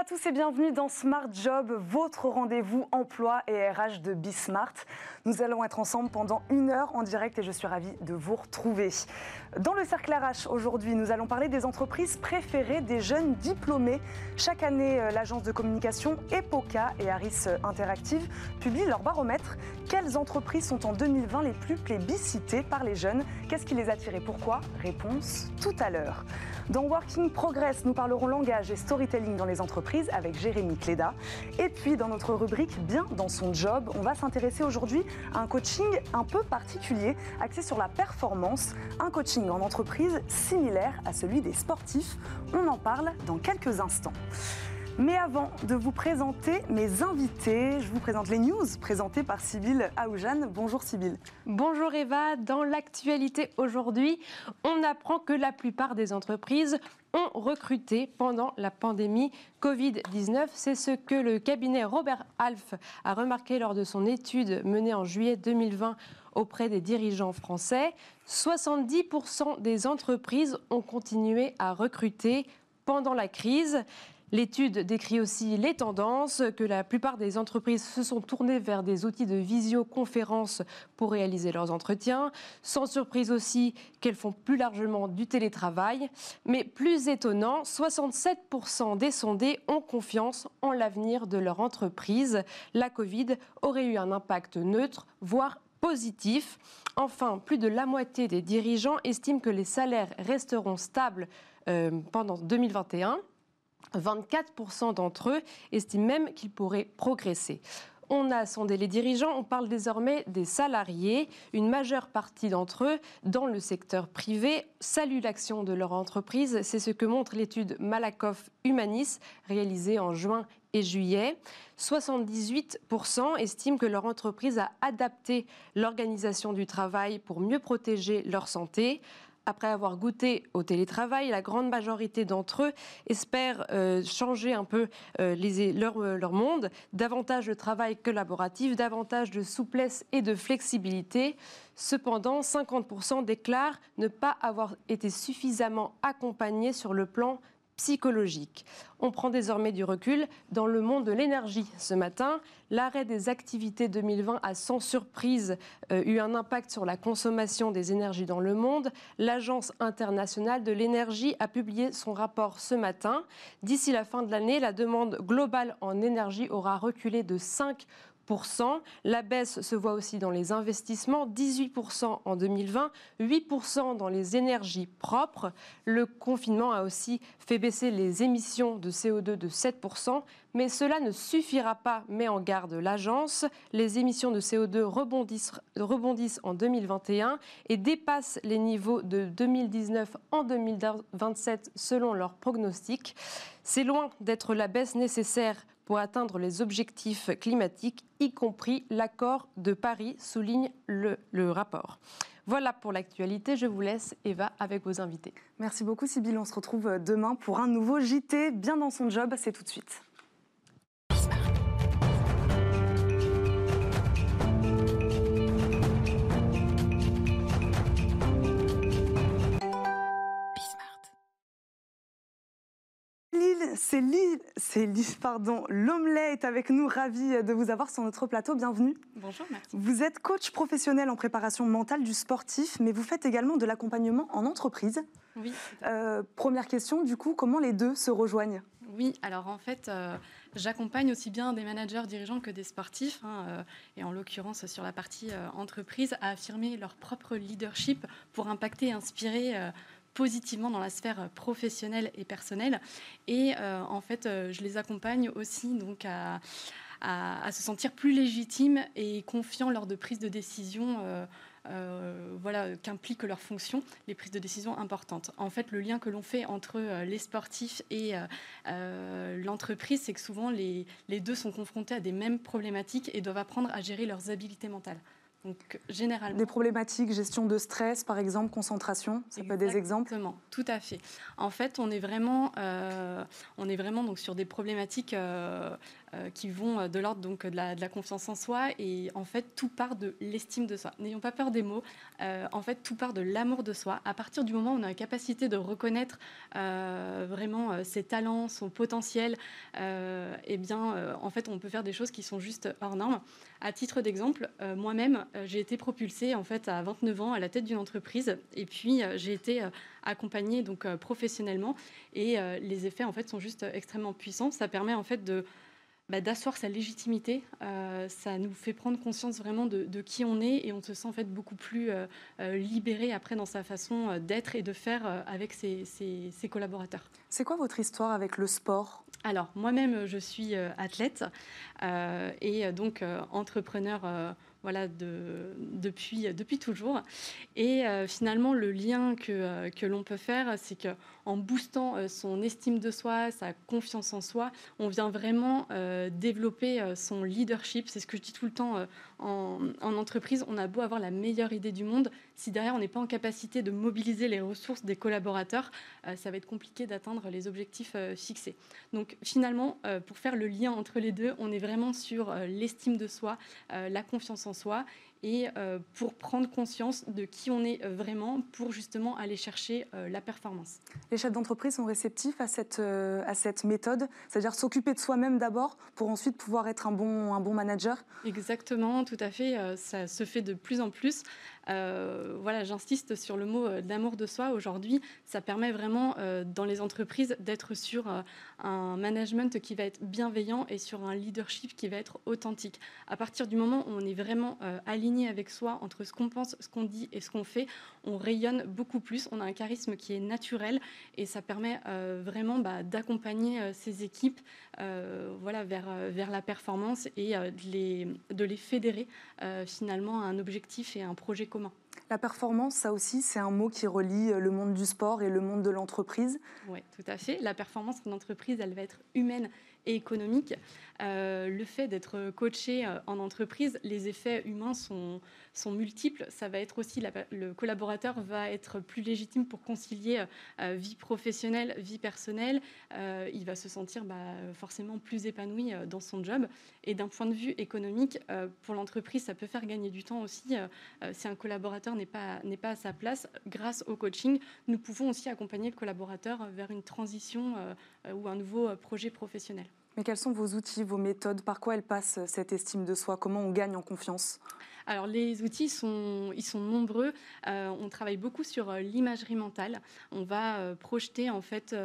à tous et bienvenue dans Smart Job, votre rendez-vous emploi et RH de Bismart. Nous allons être ensemble pendant une heure en direct et je suis ravie de vous retrouver. Dans le cercle RH aujourd'hui, nous allons parler des entreprises préférées des jeunes diplômés. Chaque année, euh, l'agence de communication EPOCA et Harris Interactive publient leur baromètre. Quelles entreprises sont en 2020 les plus plébiscitées par les jeunes? Qu'est-ce qui les attire et pourquoi? Réponse tout à l'heure. Dans Working Progress, nous parlerons langage et storytelling dans les entreprises avec Jérémy Cléda. Et puis, dans notre rubrique Bien dans son job, on va s'intéresser aujourd'hui un coaching un peu particulier, axé sur la performance, un coaching en entreprise similaire à celui des sportifs. On en parle dans quelques instants. Mais avant de vous présenter mes invités, je vous présente les news présentées par Sybille Aoujane. Bonjour Sybille. Bonjour Eva. Dans l'actualité aujourd'hui, on apprend que la plupart des entreprises ont recruté pendant la pandémie Covid-19. C'est ce que le cabinet Robert Half a remarqué lors de son étude menée en juillet 2020 auprès des dirigeants français. 70% des entreprises ont continué à recruter pendant la crise. L'étude décrit aussi les tendances, que la plupart des entreprises se sont tournées vers des outils de visioconférence pour réaliser leurs entretiens. Sans surprise aussi qu'elles font plus largement du télétravail. Mais plus étonnant, 67% des sondés ont confiance en l'avenir de leur entreprise. La Covid aurait eu un impact neutre, voire positif. Enfin, plus de la moitié des dirigeants estiment que les salaires resteront stables euh, pendant 2021. 24% d'entre eux estiment même qu'ils pourraient progresser. On a sondé les dirigeants, on parle désormais des salariés. Une majeure partie d'entre eux, dans le secteur privé, saluent l'action de leur entreprise. C'est ce que montre l'étude Malakoff Humanis, réalisée en juin et juillet. 78% estiment que leur entreprise a adapté l'organisation du travail pour mieux protéger leur santé. Après avoir goûté au télétravail, la grande majorité d'entre eux espèrent euh, changer un peu euh, euh, leur, monde, davantage de travail collaboratif, davantage de souplesse et de flexibilité. Cependant, 50% déclarent ne pas avoir été suffisamment accompagnés sur le plan psychologique. On prend désormais du recul dans le monde de l'énergie. Ce matin, l'arrêt des activités 2020 a sans surprise eu un impact sur la consommation des énergies dans le monde. L'Agence internationale de l'énergie a publié son rapport ce matin. D'ici la fin de l'année, la demande globale en énergie aura reculé de 5 la baisse se voit aussi dans les investissements, 18% en 2020, 8% dans les énergies propres. Le confinement a aussi fait baisser les émissions de CO2 de 7%, mais cela ne suffira pas, met en garde l'agence. Les émissions de CO2 rebondissent, en 2021 et dépassent les niveaux de 2019 en 2027 selon leurs pronostics. C'est loin d'être la baisse nécessaire pour atteindre les objectifs climatiques, y compris l'accord de Paris, souligne le, rapport. Voilà pour l'actualité. Je vous laisse, Eva, avec vos invités. Merci beaucoup, Sybille. On se retrouve demain pour un nouveau JT. Bien dans son job, c'est tout de suite. C'est pardon. L'Omelet est avec nous, ravi de vous avoir sur notre plateau. Bienvenue. Bonjour, merci. Vous êtes coach professionnel en préparation mentale du sportif, mais vous faites également de l'accompagnement en entreprise. Oui. Euh, première question, du coup, comment les deux se rejoignent? Oui, alors en fait, euh, j'accompagne aussi bien des managers dirigeants que des sportifs, hein, euh, et en l'occurrence sur la partie entreprise, à affirmer leur propre leadership pour impacter et inspirer positivement dans la sphère professionnelle et personnelle. Et euh, en fait, euh, je les accompagne aussi donc à, se sentir plus légitimes et confiants lors de prises de décision. Euh, voilà, qu'impliquent leurs fonctions, les prises de décision importantes. En fait, le lien que l'on fait entre les sportifs et l'entreprise, c'est que souvent les, les, deux sont confrontés à des mêmes problématiques et doivent apprendre à gérer leurs habiletés mentales. Donc, généralement. Des problématiques, gestion de stress, par exemple, concentration, ça peut être des exemples Exactement, tout à fait. En fait, on est vraiment, euh, on est vraiment donc, sur des problématiques euh, euh, qui vont de l'ordre donc, de, la, confiance en soi. Et en fait, tout part de l'estime de soi. N'ayons pas peur des mots. en fait, tout part de l'amour de soi. À partir du moment où on a la capacité de reconnaître vraiment ses talents, son potentiel, eh bien, en fait, on peut faire des choses qui sont juste hors normes. À titre d'exemple, moi-même, euh, j'ai été propulsée en fait à 29 ans à la tête d'une entreprise et puis euh, j'ai été euh, accompagnée donc professionnellement et les effets en fait sont juste extrêmement puissants. Ça permet en fait de bah, d'asseoir sa légitimité. ça nous fait prendre conscience vraiment de, qui on est et on se sent en fait beaucoup plus libéré après dans sa façon d'être et de faire avec ses, ses collaborateurs. C'est quoi votre histoire avec le sport? Alors moi-même je suis athlète et donc entrepreneur voilà, de, depuis, depuis toujours. Et euh, finalement, le lien que, euh, que l'on peut faire, c'est qu'en boostant euh, son estime de soi, sa confiance en soi, on vient vraiment développer son leadership. C'est ce que je dis tout le temps en, entreprise. On a beau avoir la meilleure idée du monde, si derrière on n'est pas en capacité de mobiliser les ressources des collaborateurs, ça va être compliqué d'atteindre les objectifs fixés. Donc finalement, pour faire le lien entre les deux, on est vraiment sur l'estime de soi, la confiance en soi et euh, pour prendre conscience de qui on est euh, vraiment pour justement aller chercher euh, la performance. Les chefs d'entreprise sont réceptifs à cette, à cette méthode, c'est-à-dire s'occuper de soi-même d'abord pour ensuite pouvoir être un bon, un bon manager? Exactement, tout à fait. Ça se fait de plus en plus. Euh, voilà, j'insiste sur le mot euh, d'amour de soi. Aujourd'hui, ça permet vraiment euh, dans les entreprises d'être sur un management qui va être bienveillant et sur un leadership qui va être authentique. À partir du moment où on est vraiment aligné avec soi entre ce qu'on pense, ce qu'on dit et ce qu'on fait, on rayonne beaucoup plus. On a un charisme qui est naturel et ça permet vraiment bah, d'accompagner ces équipes voilà, vers, vers la performance et de, les, de les fédérer finalement à un objectif et à un projet commun. La performance, ça aussi, c'est un mot qui relie le monde du sport et le monde de l'entreprise. Oui, tout à fait. La performance d'une entreprise, elle va être humaine et économique. Euh, le fait d'être coaché euh, en entreprise, les effets humains sont, multiples. Ça va être aussi, le collaborateur va être plus légitime pour concilier euh, vie professionnelle, vie personnelle. il va se sentir bah, forcément plus épanoui dans son job. Et d'un point de vue économique, pour l'entreprise, ça peut faire gagner du temps aussi. si un collaborateur n'est pas, n'est pas à sa place, grâce au coaching, nous pouvons aussi accompagner le collaborateur vers une transition ou un nouveau projet professionnel. Mais quels sont vos outils, vos méthodes? Par quoi elle passe cette estime de soi? Comment on gagne en confiance? Alors les outils sont, ils sont nombreux. Euh, on travaille beaucoup sur euh, l'imagerie mentale. On va euh, projeter en fait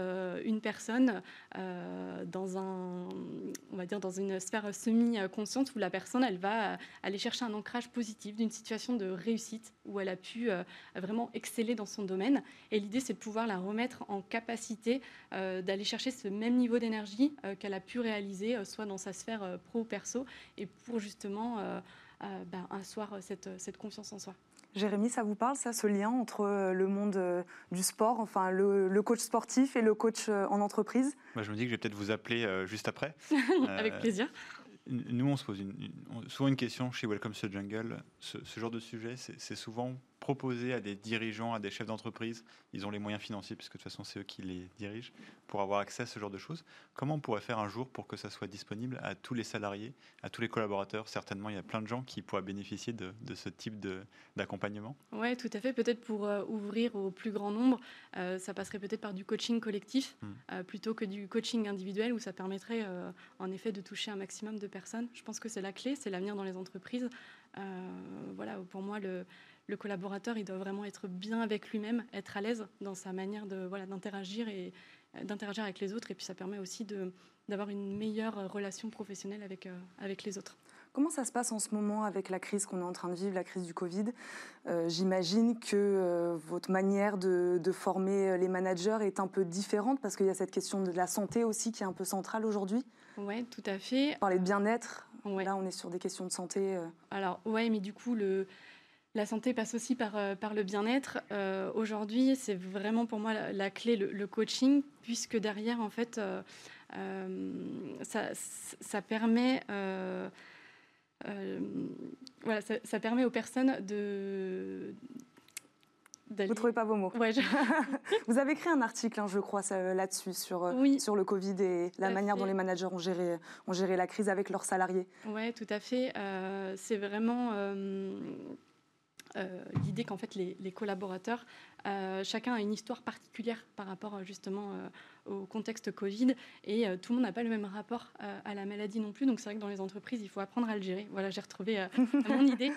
une personne dans un, on va dire dans une sphère semi-consciente où la personne elle va aller chercher un ancrage positif d'une situation de réussite où elle a pu vraiment exceller dans son domaine. Et l'idée c'est de pouvoir la remettre en capacité d'aller chercher ce même niveau d'énergie qu'elle a pu réaliser soit dans sa sphère pro perso et pour justement ben, asseoir cette, cette confiance en soi. Jérémy, ça vous parle, ça, ce lien entre euh, le monde euh, du sport, enfin le, coach sportif et le coach euh, en entreprise? Moi, Je me dis que je vais peut-être vous appeler juste après. Avec plaisir. Nous, on se pose souvent une question chez Welcome to the Jungle. Ce, ce genre de sujet, c'est souvent proposer à des dirigeants, à des chefs d'entreprise, ils ont les moyens financiers, puisque de toute façon c'est eux qui les dirigent, pour avoir accès à ce genre de choses. Comment on pourrait faire un jour pour que ça soit disponible à tous les salariés, à tous les collaborateurs? Certainement, il y a plein de gens qui pourraient bénéficier de, ce type d'accompagnement. Oui, tout à fait. Peut-être pour euh, ouvrir au plus grand nombre, euh, ça passerait peut-être par du coaching collectif, hmm. euh, plutôt que du coaching individuel, où ça permettrait en effet de toucher un maximum de personnes. Je pense que c'est la clé, c'est l'avenir dans les entreprises. voilà, pour moi, le le collaborateur, il doit vraiment être bien avec lui-même, être à l'aise dans sa manière de voilà d'interagir et euh, d'interagir avec les autres. Et puis ça permet aussi d'avoir une meilleure relation professionnelle avec euh, avec les autres. Comment ça se passe en ce moment avec la crise qu'on est en train de vivre, la crise du Covid? Euh, J'imagine que votre manière de, former les managers est un peu différente parce qu'il y a cette question de la santé aussi qui est un peu centrale aujourd'hui. Oui, tout à fait. Parler de bien-être, là on est sur des questions de santé. Alors oui, mais du coup le la santé passe aussi par, euh, par le bien-être. Euh, aujourd'hui, c'est vraiment pour moi la, clé, le, coaching, puisque derrière, en fait, euh, ça, ça, permet voilà, ça, permet aux personnes de, vous ne trouvez pas vos mots ouais, Vous avez écrit un article, hein, je crois, là-dessus, sur, sur le Covid et la manière dont les managers ont géré, ont géré la crise avec leurs salariés. Oui, tout à fait. c'est vraiment l'idée qu'en fait les, les collaborateurs, chacun a une histoire particulière par rapport justement au contexte Covid et euh, tout le monde n'a pas le même rapport euh, à la maladie non plus. Donc c'est vrai que dans les entreprises, il faut apprendre à le gérer. Voilà, j'ai retrouvé euh, mon idée.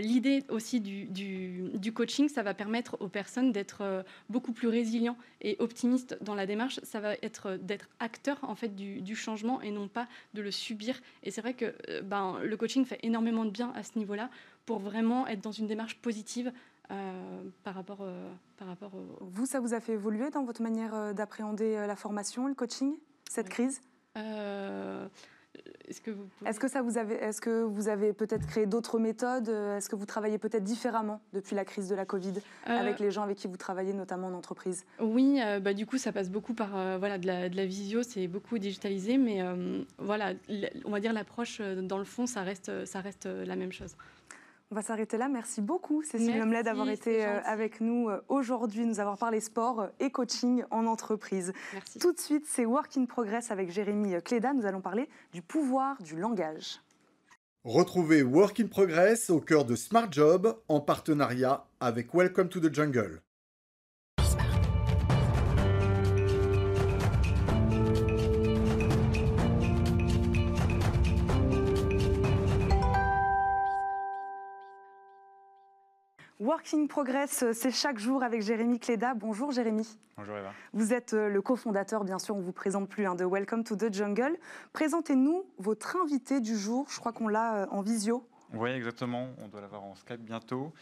L'idée aussi du, du, coaching, ça va permettre aux personnes d'être beaucoup plus résilients et optimistes dans la démarche. Ça va être d'être acteur en fait du, du, changement et non pas de le subir. Et c'est vrai que ben, le coaching fait énormément de bien à ce niveau-là pour vraiment être dans une démarche positive euh, par rapport, euh, par rapport Vous, ça vous a fait évoluer dans votre manière euh, d'appréhender la formation, le coaching, cette crise? Est-ce que, vous est-ce que ça vous avez, est-ce que vous avez peut-être créé d'autres méthodes? Est-ce que vous travaillez peut-être différemment depuis la crise de la Covid avec les gens avec qui vous travaillez, notamment en entreprise? Oui, bah, du coup, ça passe beaucoup par voilà, de, la, de la visio, c'est beaucoup digitalisé, mais voilà, on va dire l'approche, dans le fond, ça reste, ça reste la même chose. On va s'arrêter là. Merci beaucoup, Cécile Lomlet, d'avoir été euh, avec nous euh, aujourd'hui, nous avoir parlé sport euh, et coaching en entreprise. Merci. Tout de suite, c'est Work in Progress avec Jérémy Cléda. Nous allons parler du pouvoir du langage. Retrouvez Work in Progress au cœur de Smart Job en partenariat avec Welcome to the Jungle. Working Progress, euh, c'est chaque jour avec Jérémy Cléda. Bonjour Jérémy. Bonjour Eva. Vous êtes euh, le cofondateur, bien sûr, on ne vous présente plus, hein, de Welcome to the Jungle. Présentez-nous votre invité du jour. Je crois qu'on l'a euh, en visio. Oui, exactement. On doit l'avoir en Skype bientôt.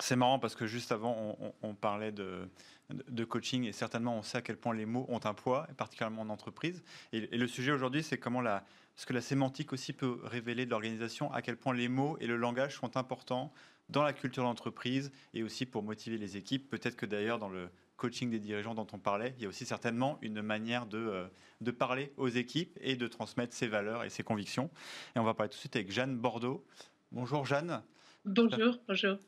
c'est marrant parce que juste avant, on, parlait de, de, coaching et certainement on sait à quel point les mots ont un poids, particulièrement en entreprise. Et, et le sujet aujourd'hui, c'est comment la, ce que la sémantique aussi peut révéler de l'organisation, à quel point les mots et le langage sont importants dans la culture d'entreprise et aussi pour motiver les équipes. Peut-être que d'ailleurs dans le coaching des dirigeants dont on parlait, il y a aussi certainement une manière de, euh, de parler aux équipes et de transmettre ses valeurs et ses convictions. Et on va parler tout de suite avec Jeanne Bordeaux. Bonjour Jeanne. Bonjour, bonjour.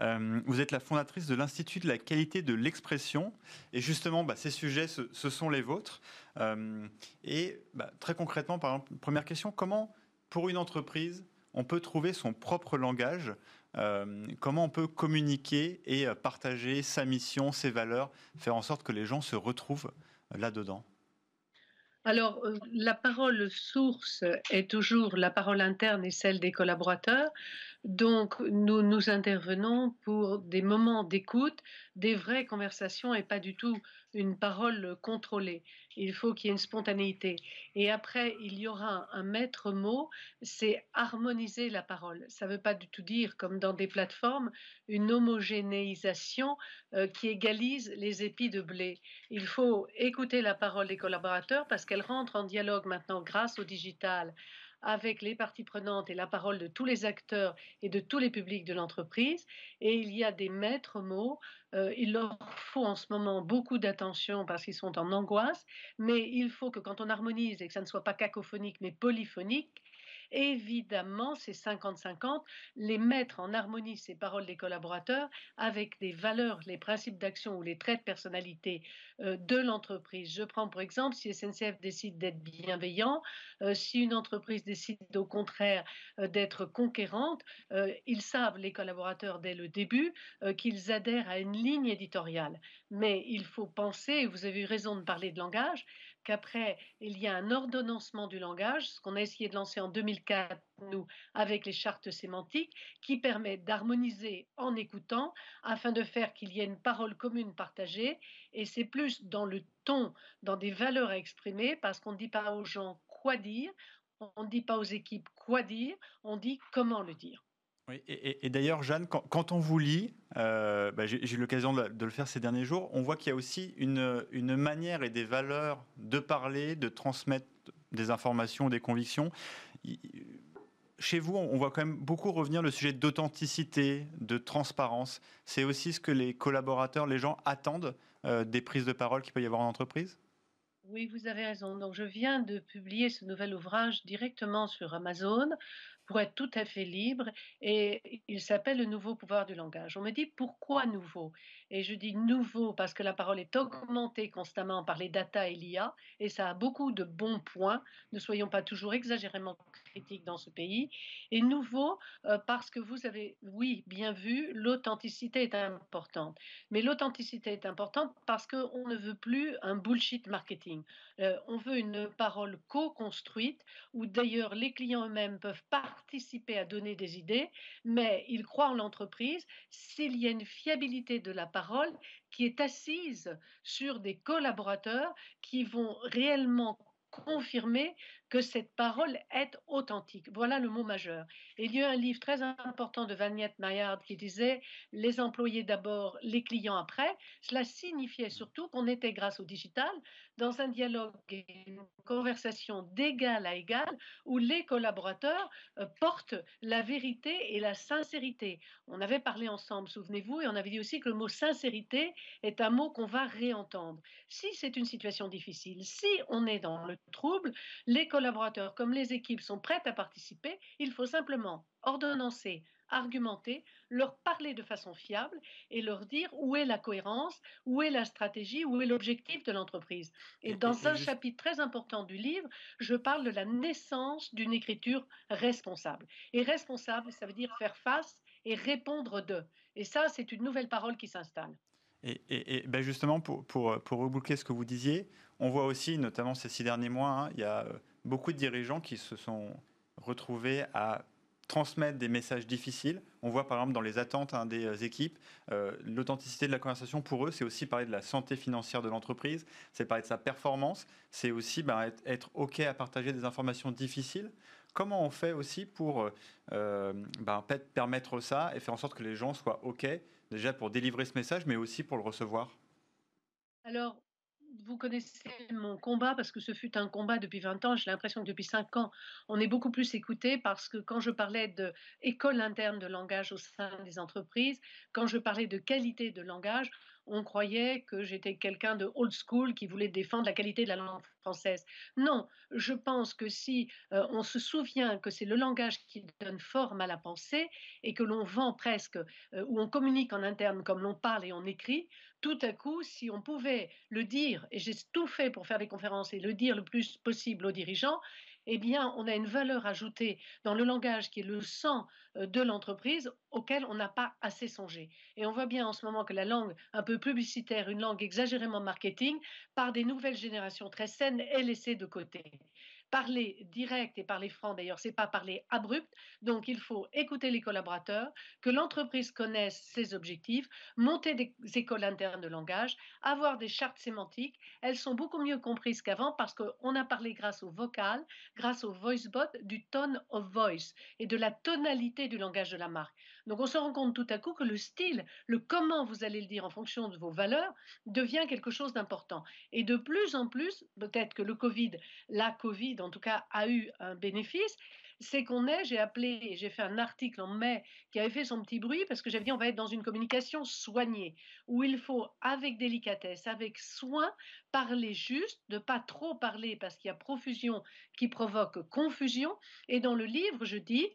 Euh, vous êtes la fondatrice de l'Institut de la qualité de l'expression. Et justement, bah, ces sujets, ce, sont les vôtres. Euh, et bah, très concrètement, par exemple, première question, comment, pour une entreprise, on peut trouver son propre langage euh, comment on peut communiquer et euh, partager sa mission, ses valeurs, faire en sorte que les gens se retrouvent euh, là-dedans? Alors, la parole source est toujours la parole interne et celle des collaborateurs. Donc, nous, nous intervenons pour des moments d'écoute, des vraies conversations et pas du tout une parole contrôlée. Il faut qu'il y ait une spontanéité. Et après, il y aura un maître mot, c'est harmoniser la parole. Ça ne veut pas du tout dire, comme dans des plateformes, une homogénéisation euh, qui égalise les épis de blé. Il faut écouter la parole des collaborateurs parce qu'elle rentre en dialogue maintenant grâce au digital avec les parties prenantes et la parole de tous les acteurs et de tous les publics de l'entreprise. Et il y a des maîtres mots. Euh, il leur faut en ce moment beaucoup d'attention parce qu'ils sont en angoisse, mais il faut que quand on harmonise et que ça ne soit pas cacophonique mais polyphonique, Évidemment, c'est 50-50, les mettre en harmonie, ces paroles des collaborateurs, avec des valeurs, les principes d'action ou les traits de personnalité euh, de l'entreprise. Je prends pour exemple, si SNCF décide d'être bienveillant, euh, si une entreprise décide au contraire euh, d'être conquérante, ils savent, les collaborateurs, dès le début, qu'ils adhèrent à une ligne éditoriale. Mais il faut penser, et vous avez eu raison de parler de langage, qu'après, il y a un ordonnancement du langage, ce qu'on a essayé de lancer en 2004, nous, avec les chartes sémantiques, qui permet d'harmoniser en écoutant, afin de faire qu'il y ait une parole commune partagée. Et c'est plus dans le ton, dans des valeurs à exprimer, parce qu'on ne dit pas aux gens quoi dire, on ne dit pas aux équipes quoi dire, on dit comment le dire. Et, d'ailleurs, Jeanne, quand, on vous lit, euh, bah, j'ai eu l'occasion de, le faire ces derniers jours, on voit qu'il y a aussi une, une, manière et des valeurs de parler, de transmettre des informations, des convictions. Chez vous, on voit quand même beaucoup revenir le sujet d'authenticité, de transparence. C'est aussi ce que les collaborateurs, les gens attendent euh, des prises de parole qu'il peut y avoir en entreprise? Oui, vous avez raison. Donc, je viens de publier ce nouvel ouvrage directement sur Amazon pour être tout à fait libre et il s'appelle Le nouveau pouvoir du langage. On me dit pourquoi nouveau? Et je dis nouveau parce que la parole est augmentée constamment par les data et l'IA et ça a beaucoup de bons points. Ne soyons pas toujours exagérément critiques dans ce pays. Et nouveau euh, parce que vous avez, oui, bien vu, l'authenticité est importante. Mais l'authenticité est importante parce qu'on ne veut plus un bullshit marketing. Euh, on veut une parole co-construite où d'ailleurs les clients eux-mêmes peuvent participer à donner des idées, mais ils croient en l'entreprise. S'il y a une fiabilité de la parole qui est assise sur des collaborateurs qui vont réellement confirmer que cette parole est authentique. Voilà le mot majeur. il y a un livre très important de Vaniette Maillard qui disait les employés d'abord, les clients après. Cela signifiait surtout qu'on était, grâce au digital, dans un dialogue et une conversation d'égal à égal où les collaborateurs euh, portent la vérité et la sincérité. On avait parlé ensemble, souvenez-vous, et on avait dit aussi que le mot sincérité est un mot qu'on va réentendre. Si c'est une situation difficile, si on est dans le trouble, les collaborateurs comme les équipes sont prêtes à participer, il faut simplement ordonnancer, argumenter, leur parler de façon fiable et leur dire où est la cohérence, où est la stratégie, où est l'objectif de l'entreprise. Et, dans un chapitre très important du livre, je parle de la naissance d'une écriture responsable. Et responsable, ça veut dire faire face et répondre de. Et ça, c'est une nouvelle parole qui s'installe. Et, ben justement, pour, pour, pour reboucler ce que vous disiez, on voit aussi, notamment ces six derniers mois, hein, il y a euh, beaucoup de dirigeants qui se sont retrouvés à transmettre des messages difficiles. On voit par exemple dans les attentes hein, des euh, équipes, euh, l'authenticité de la conversation pour eux, c'est aussi parler de la santé financière de l'entreprise, c'est parler de sa performance, c'est aussi ben, être, OK à partager des informations difficiles. Comment on fait aussi pour euh, ben, permettre ça et faire en sorte que les gens soient OK, déjà pour délivrer ce message, mais aussi pour le recevoir? Vous connaissez mon combat parce que ce fut un combat depuis 20 ans. J'ai l'impression que depuis 5 ans, on est beaucoup plus écouté parce que quand je parlais d'école interne de langage au sein des entreprises, quand je parlais de qualité de langage, on croyait que j'étais quelqu'un de old school qui voulait défendre la qualité de la langue française. Non, je pense que si euh, on se souvient que c'est le langage qui donne forme à la pensée et que l'on vend presque, euh, ou on communique en interne comme l'on parle et on écrit, tout à coup, si on pouvait le dire, et j'ai tout fait pour faire des conférences et le dire le plus possible aux dirigeants, eh bien, on a une valeur ajoutée dans le langage qui est le sang euh, de l'entreprise auquel on n'a pas assez songé. Et on voit bien en ce moment que la langue un peu publicitaire, une langue exagérément marketing, par des nouvelles générations très saines, est laissée de côté. Parler direct et parler franc, d'ailleurs, c'est pas parler abrupt. Donc, il faut écouter les collaborateurs, que l'entreprise connaisse ses objectifs, monter des écoles internes de langage, avoir des chartes sémantiques. Elles sont beaucoup mieux comprises qu'avant parce qu'on a parlé grâce au vocal, grâce au voicebot, du tone of voice et de la tonalité du langage de la marque. Donc, on se rend compte tout à coup que le style, le comment vous allez le dire en fonction de vos valeurs, devient quelque chose d'important. Et de plus en plus, peut-être que le Covid, la Covid, en tout cas, a eu un bénéfice, c'est qu'on est, j'ai appelé, j'ai fait un article en mai qui avait fait son petit bruit parce que j'avais dit on va être dans une communication soignée, où il faut, avec délicatesse, avec soin, parler juste, ne pas trop parler parce qu'il y a profusion qui provoque confusion. Et dans le livre, je dis,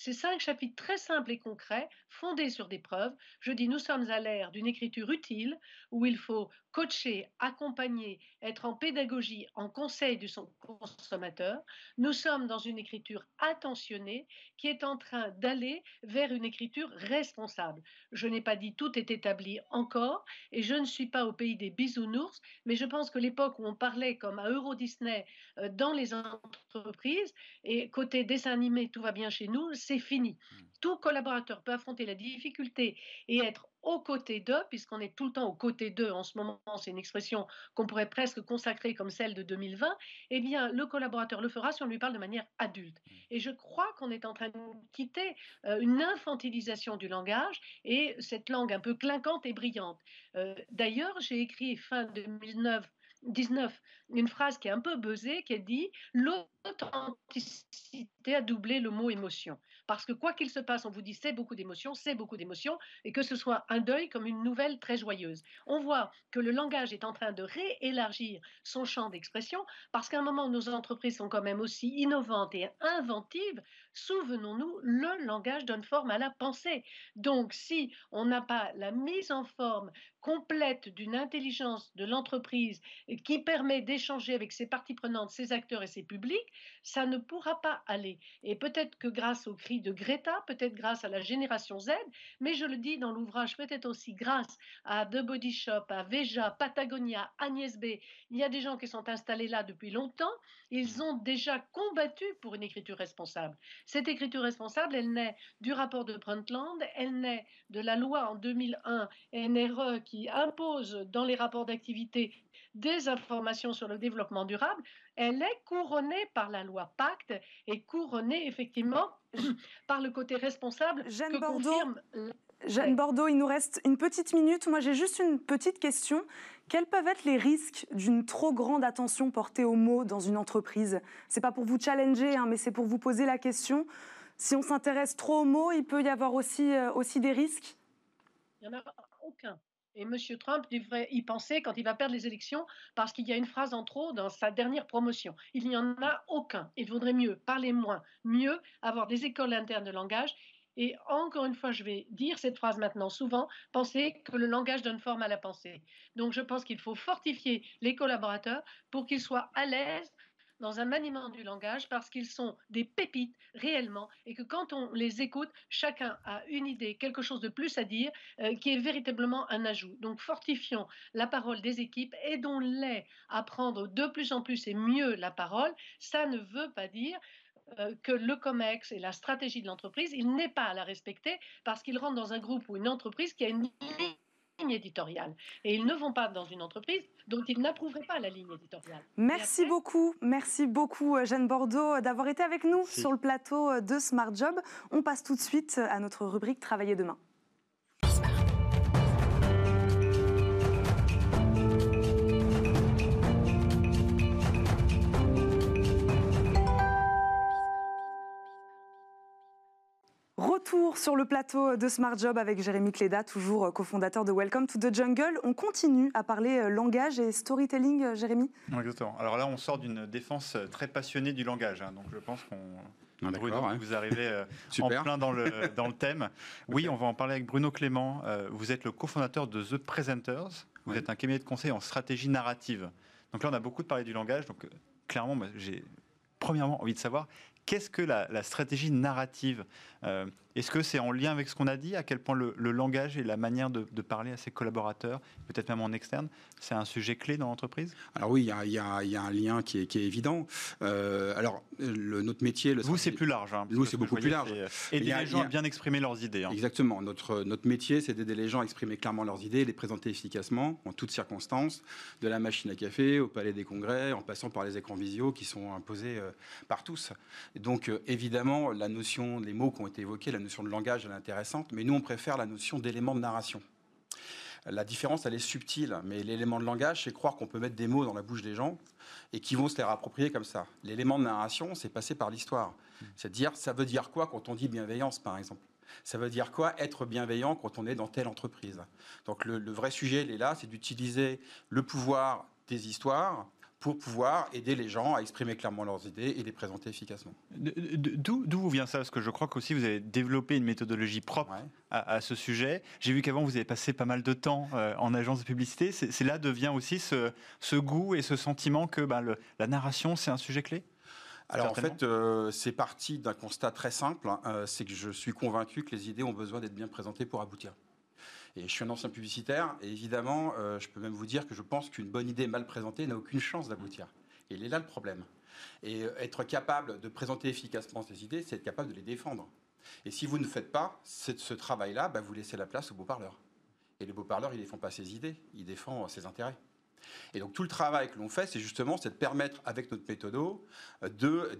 ces cinq chapitres très simples et concrets, fondés sur des preuves, je dis nous sommes à l'ère d'une écriture utile où il faut coacher, accompagner, être en pédagogie, en conseil du consommateur. Nous sommes dans une écriture attentionnée qui est en train d'aller vers une écriture responsable. Je n'ai pas dit tout est établi encore et je ne suis pas au pays des bisounours, mais je pense que l'époque où on parlait comme à Euro Disney euh, dans les entreprises et côté dessin animé, tout va bien chez nous, c'est fini. Mmh. Tout collaborateur peut affronter la difficulté et être aux côtés d'eux, puisqu'on est tout le temps aux côtés d'eux en ce moment, c'est une expression qu'on pourrait presque consacrer comme celle de 2020, eh bien, le collaborateur le fera si on lui parle de manière adulte. Mmh. Et je crois qu'on est en train de quitter euh, une infantilisation du langage et cette langue un peu clinquante et brillante. Euh, d'ailleurs, j'ai écrit fin 2009 19, une phrase qui est un peu buzzée, qui est dit authenticité a doublé le mot émotion. Parce que quoi qu'il se passe, on vous dit c'est beaucoup d'émotions, c'est beaucoup d'émotions, et que ce soit un deuil comme une nouvelle très joyeuse. On voit que le langage est en train de réélargir son champ d'expression, parce qu'à un moment nos entreprises sont quand même aussi innovantes et inventives, souvenons-nous, le langage donne forme à la pensée. Donc si on n'a pas la mise en forme complète d'une intelligence de l'entreprise qui permet d'échanger avec ses parties prenantes, ses acteurs et ses publics, ça ne pourra pas aller. Et peut-être que grâce au cri de Greta, peut-être grâce à la génération Z, mais je le dis dans l'ouvrage, peut-être aussi grâce à The Body Shop, à Veja, Patagonia, Agnès B. Il y a des gens qui sont installés là depuis longtemps. Ils ont déjà combattu pour une écriture responsable. Cette écriture responsable, elle naît du rapport de Brundtland, elle naît de la loi en 2001 NRE qui impose dans les rapports d'activité des informations sur le développement durable, elle est couronnée par la loi Pacte et couronnée effectivement par le côté responsable Jeanne Bordeaux, Jeanne Bordeaux, il nous reste une petite minute. Moi, j'ai juste une petite question. Quels peuvent être les risques d'une trop grande attention portée aux mots dans une entreprise? C'est pas pour vous challenger, hein, mais c'est pour vous poser la question. Si on s'intéresse trop aux mots, il peut y avoir aussi, euh, aussi des risques? Il n'y en a aucun. Et M. Trump devrait y penser quand il va perdre les élections parce qu'il y a une phrase en trop dans sa dernière promotion. Il n'y en a aucun. Il vaudrait mieux parler moins, mieux avoir des écoles internes de langage. Et encore une fois, je vais dire cette phrase maintenant souvent, penser que le langage donne forme à la pensée. Donc je pense qu'il faut fortifier les collaborateurs pour qu'ils soient à l'aise dans un maniement du langage parce qu'ils sont des pépites réellement et que quand on les écoute, chacun a une idée, quelque chose de plus à dire euh, qui est véritablement un ajout. Donc fortifions la parole des équipes, aidons-les à prendre de plus en plus et mieux la parole. Ça ne veut pas dire euh, que le COMEX et la stratégie de l'entreprise, il n'est pas à la respecter parce qu'il rentre dans un groupe ou une entreprise qui a une éditoriale. Et ils ne vont pas dans une entreprise dont ils n'approuveraient pas la ligne éditoriale. Merci beaucoup, merci beaucoup euh, Jeanne Bordeaux euh, d'avoir été avec nous sur le plateau euh, de Smart Job. On passe tout de suite à notre rubrique Travailler demain. Retour sur le plateau de Smart Job avec Jérémy Cléda, toujours cofondateur de Welcome to the Jungle. On continue à parler euh, langage et storytelling, euh, Jérémy Exactement. Alors là, on sort d'une défense très passionnée du langage. Hein. donc je pense qu'on ah, Bruno, vous arrivez euh, en plein dans le, dans le thème. Oui, on va en parler avec Bruno Clément. vous êtes le cofondateur de The Presenters. Vous êtes un cabinet de conseil en stratégie narrative. Donc là, on a beaucoup de parlé du langage. Donc clairement, j'ai premièrement envie de savoir qu'est-ce que la, stratégie narrative est-ce que c'est en lien avec ce qu'on a dit, à quel point le, langage et la manière de, parler à ses collaborateurs, peut-être même en externe, c'est un sujet clé dans l'entreprise? Alors oui, il y, a, un lien qui est, évident. Euh, alors, le, notre métier... Le Vous, c'est plus large. Hein, Vous, c'est beaucoup plus large. Aider les gens à bien exprimer leurs idées. Hein. Exactement. Notre, notre métier, c'est d'aider les gens à exprimer clairement leurs idées, les présenter efficacement, en toutes circonstances, de la machine à café au palais des congrès, en passant par les écrans visio qui sont imposés euh, par tous. donc, euh, évidemment, la notion, les mots qui ont été évoqués, la notion de langage, elle est intéressante, mais nous, on préfère la notion d'élément de narration. La différence, elle est subtile, mais l'élément de langage, c'est croire qu'on peut mettre des mots dans la bouche des gens et qui vont se les approprier comme ça. L'élément de narration, c'est passer par l'histoire. C'est dire, ça veut dire quoi quand on dit bienveillance, par exemple? Ça veut dire quoi être bienveillant quand on est dans telle entreprise? Donc le, le vrai sujet, il est là, c'est d'utiliser le pouvoir des histoires pour pouvoir aider les gens à exprimer clairement leurs idées et les présenter efficacement. D'où vient ça? Parce que je crois qu'aussi vous avez développé une méthodologie propre à, ce sujet. J'ai vu qu'avant vous avez passé pas mal de temps euh, en agence de publicité. C'est là devient aussi ce, ce, goût et ce sentiment que bah, le, la narration c'est un sujet clé? Alors en fait, euh, c'est parti d'un constat très simple, hein. euh, c'est que je suis convaincu que les idées ont besoin d'être bien présentées pour aboutir. Et je suis un ancien publicitaire, et évidemment, euh, je peux même vous dire que je pense qu'une bonne idée mal présentée n'a aucune chance d'aboutir. Et il est là le problème. Et euh, être capable de présenter efficacement ces idées, c'est être capable de les défendre. Et si vous ne faites pas ce travail-là, bah, vous laissez la place au beau parleur. Et le beau parleur, il ne défend pas ses idées, il défend ses intérêts. Et donc tout le travail que l'on fait, c'est justement de permettre, avec notre méthode,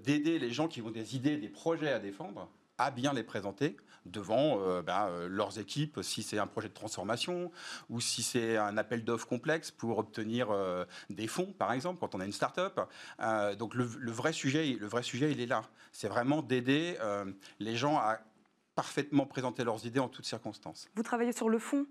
d'aider les gens qui ont des idées, des projets à défendre, à bien les présenter devant euh, ben, euh, leurs équipes, si c'est un projet de transformation ou si c'est un appel d'offres complexe pour obtenir euh, des fonds, par exemple, quand on a une start-up. donc le, vrai sujet, le vrai sujet, il est là. C'est vraiment d'aider les gens à parfaitement présenter leurs idées en toutes circonstances. Vous travaillez sur le fond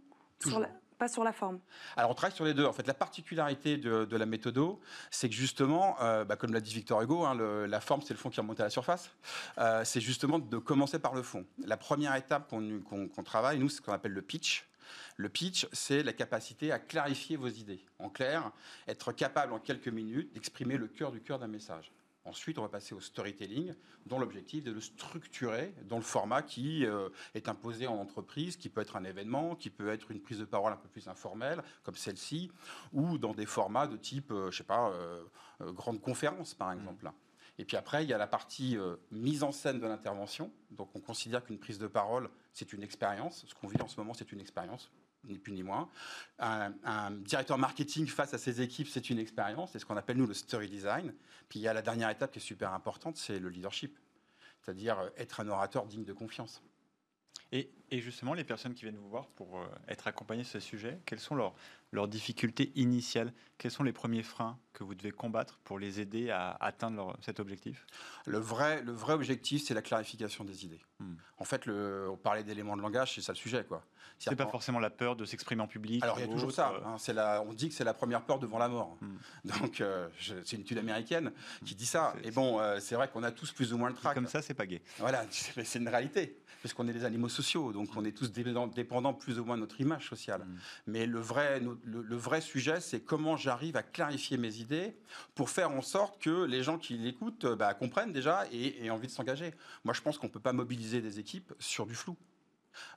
pas sur la forme Alors on travaille sur les deux. En fait, la particularité de, la méthodo, c'est que justement, euh, bah, comme l'a dit Victor Hugo, hein, la forme c'est le fond qui remonte à la surface. Euh, c'est justement de commencer par le fond. La première étape qu'on travaille, nous, c'est ce qu'on appelle le pitch. Le pitch, c'est la capacité à clarifier vos idées. En clair, être capable en quelques minutes d'exprimer le cœur du cœur d'un message. Ensuite, on va passer au storytelling, dont l'objectif est de le structurer dans le format qui euh, est imposé en entreprise, qui peut être un événement, qui peut être une prise de parole un peu plus informelle, comme celle-ci, ou dans des formats de type, euh, je sais pas, euh, grande conférence, par exemple. Mmh. Et puis après, il y a la partie mise en scène de l'intervention. Donc, on considère qu'une prise de parole, c'est une expérience. Ce qu'on vit en ce moment, c'est une expérience ni plus ni moins. Un, directeur marketing face à ses équipes, c'est une expérience, c'est ce qu'on appelle nous le story design. Puis il y a la dernière étape qui est super importante, c'est le leadership, c'est-à-dire euh, être un orateur digne de confiance. Et, justement, les personnes qui viennent vous voir pour euh, être accompagnées sur ce sujet, quelles sont leurs, leurs difficultés initiales? Quels sont les premiers freins? Que vous devez combattre pour les aider à atteindre cet objectif? Le vrai, le vrai objectif, c'est la clarification des idées. Hmm. En fait, le, on parlait d'éléments de langage, c'est ça le sujet. quoi. C'est pas forcément la peur de s'exprimer en public. Alors il y a toujours ça. Euh. Hein, c'est la, on dit que c'est la première peur devant la mort. Hmm. Donc euh, c'est une étude américaine qui dit ça. Et bon, euh, c'est vrai qu'on a tous plus ou moins le trac. Comme ça, c'est pas gay. Voilà, c'est une réalité. Parce qu'on est des animaux sociaux, donc on est tous dépendants plus ou moins de notre image sociale. Hmm. Mais le vrai, le, vrai sujet, c'est comment j'arrive à clarifier mes idées pour faire en sorte que les gens qui l'écoutent bah, comprennent déjà et aient envie de s'engager. Moi, je pense qu'on ne peut pas mobiliser des équipes sur du flou.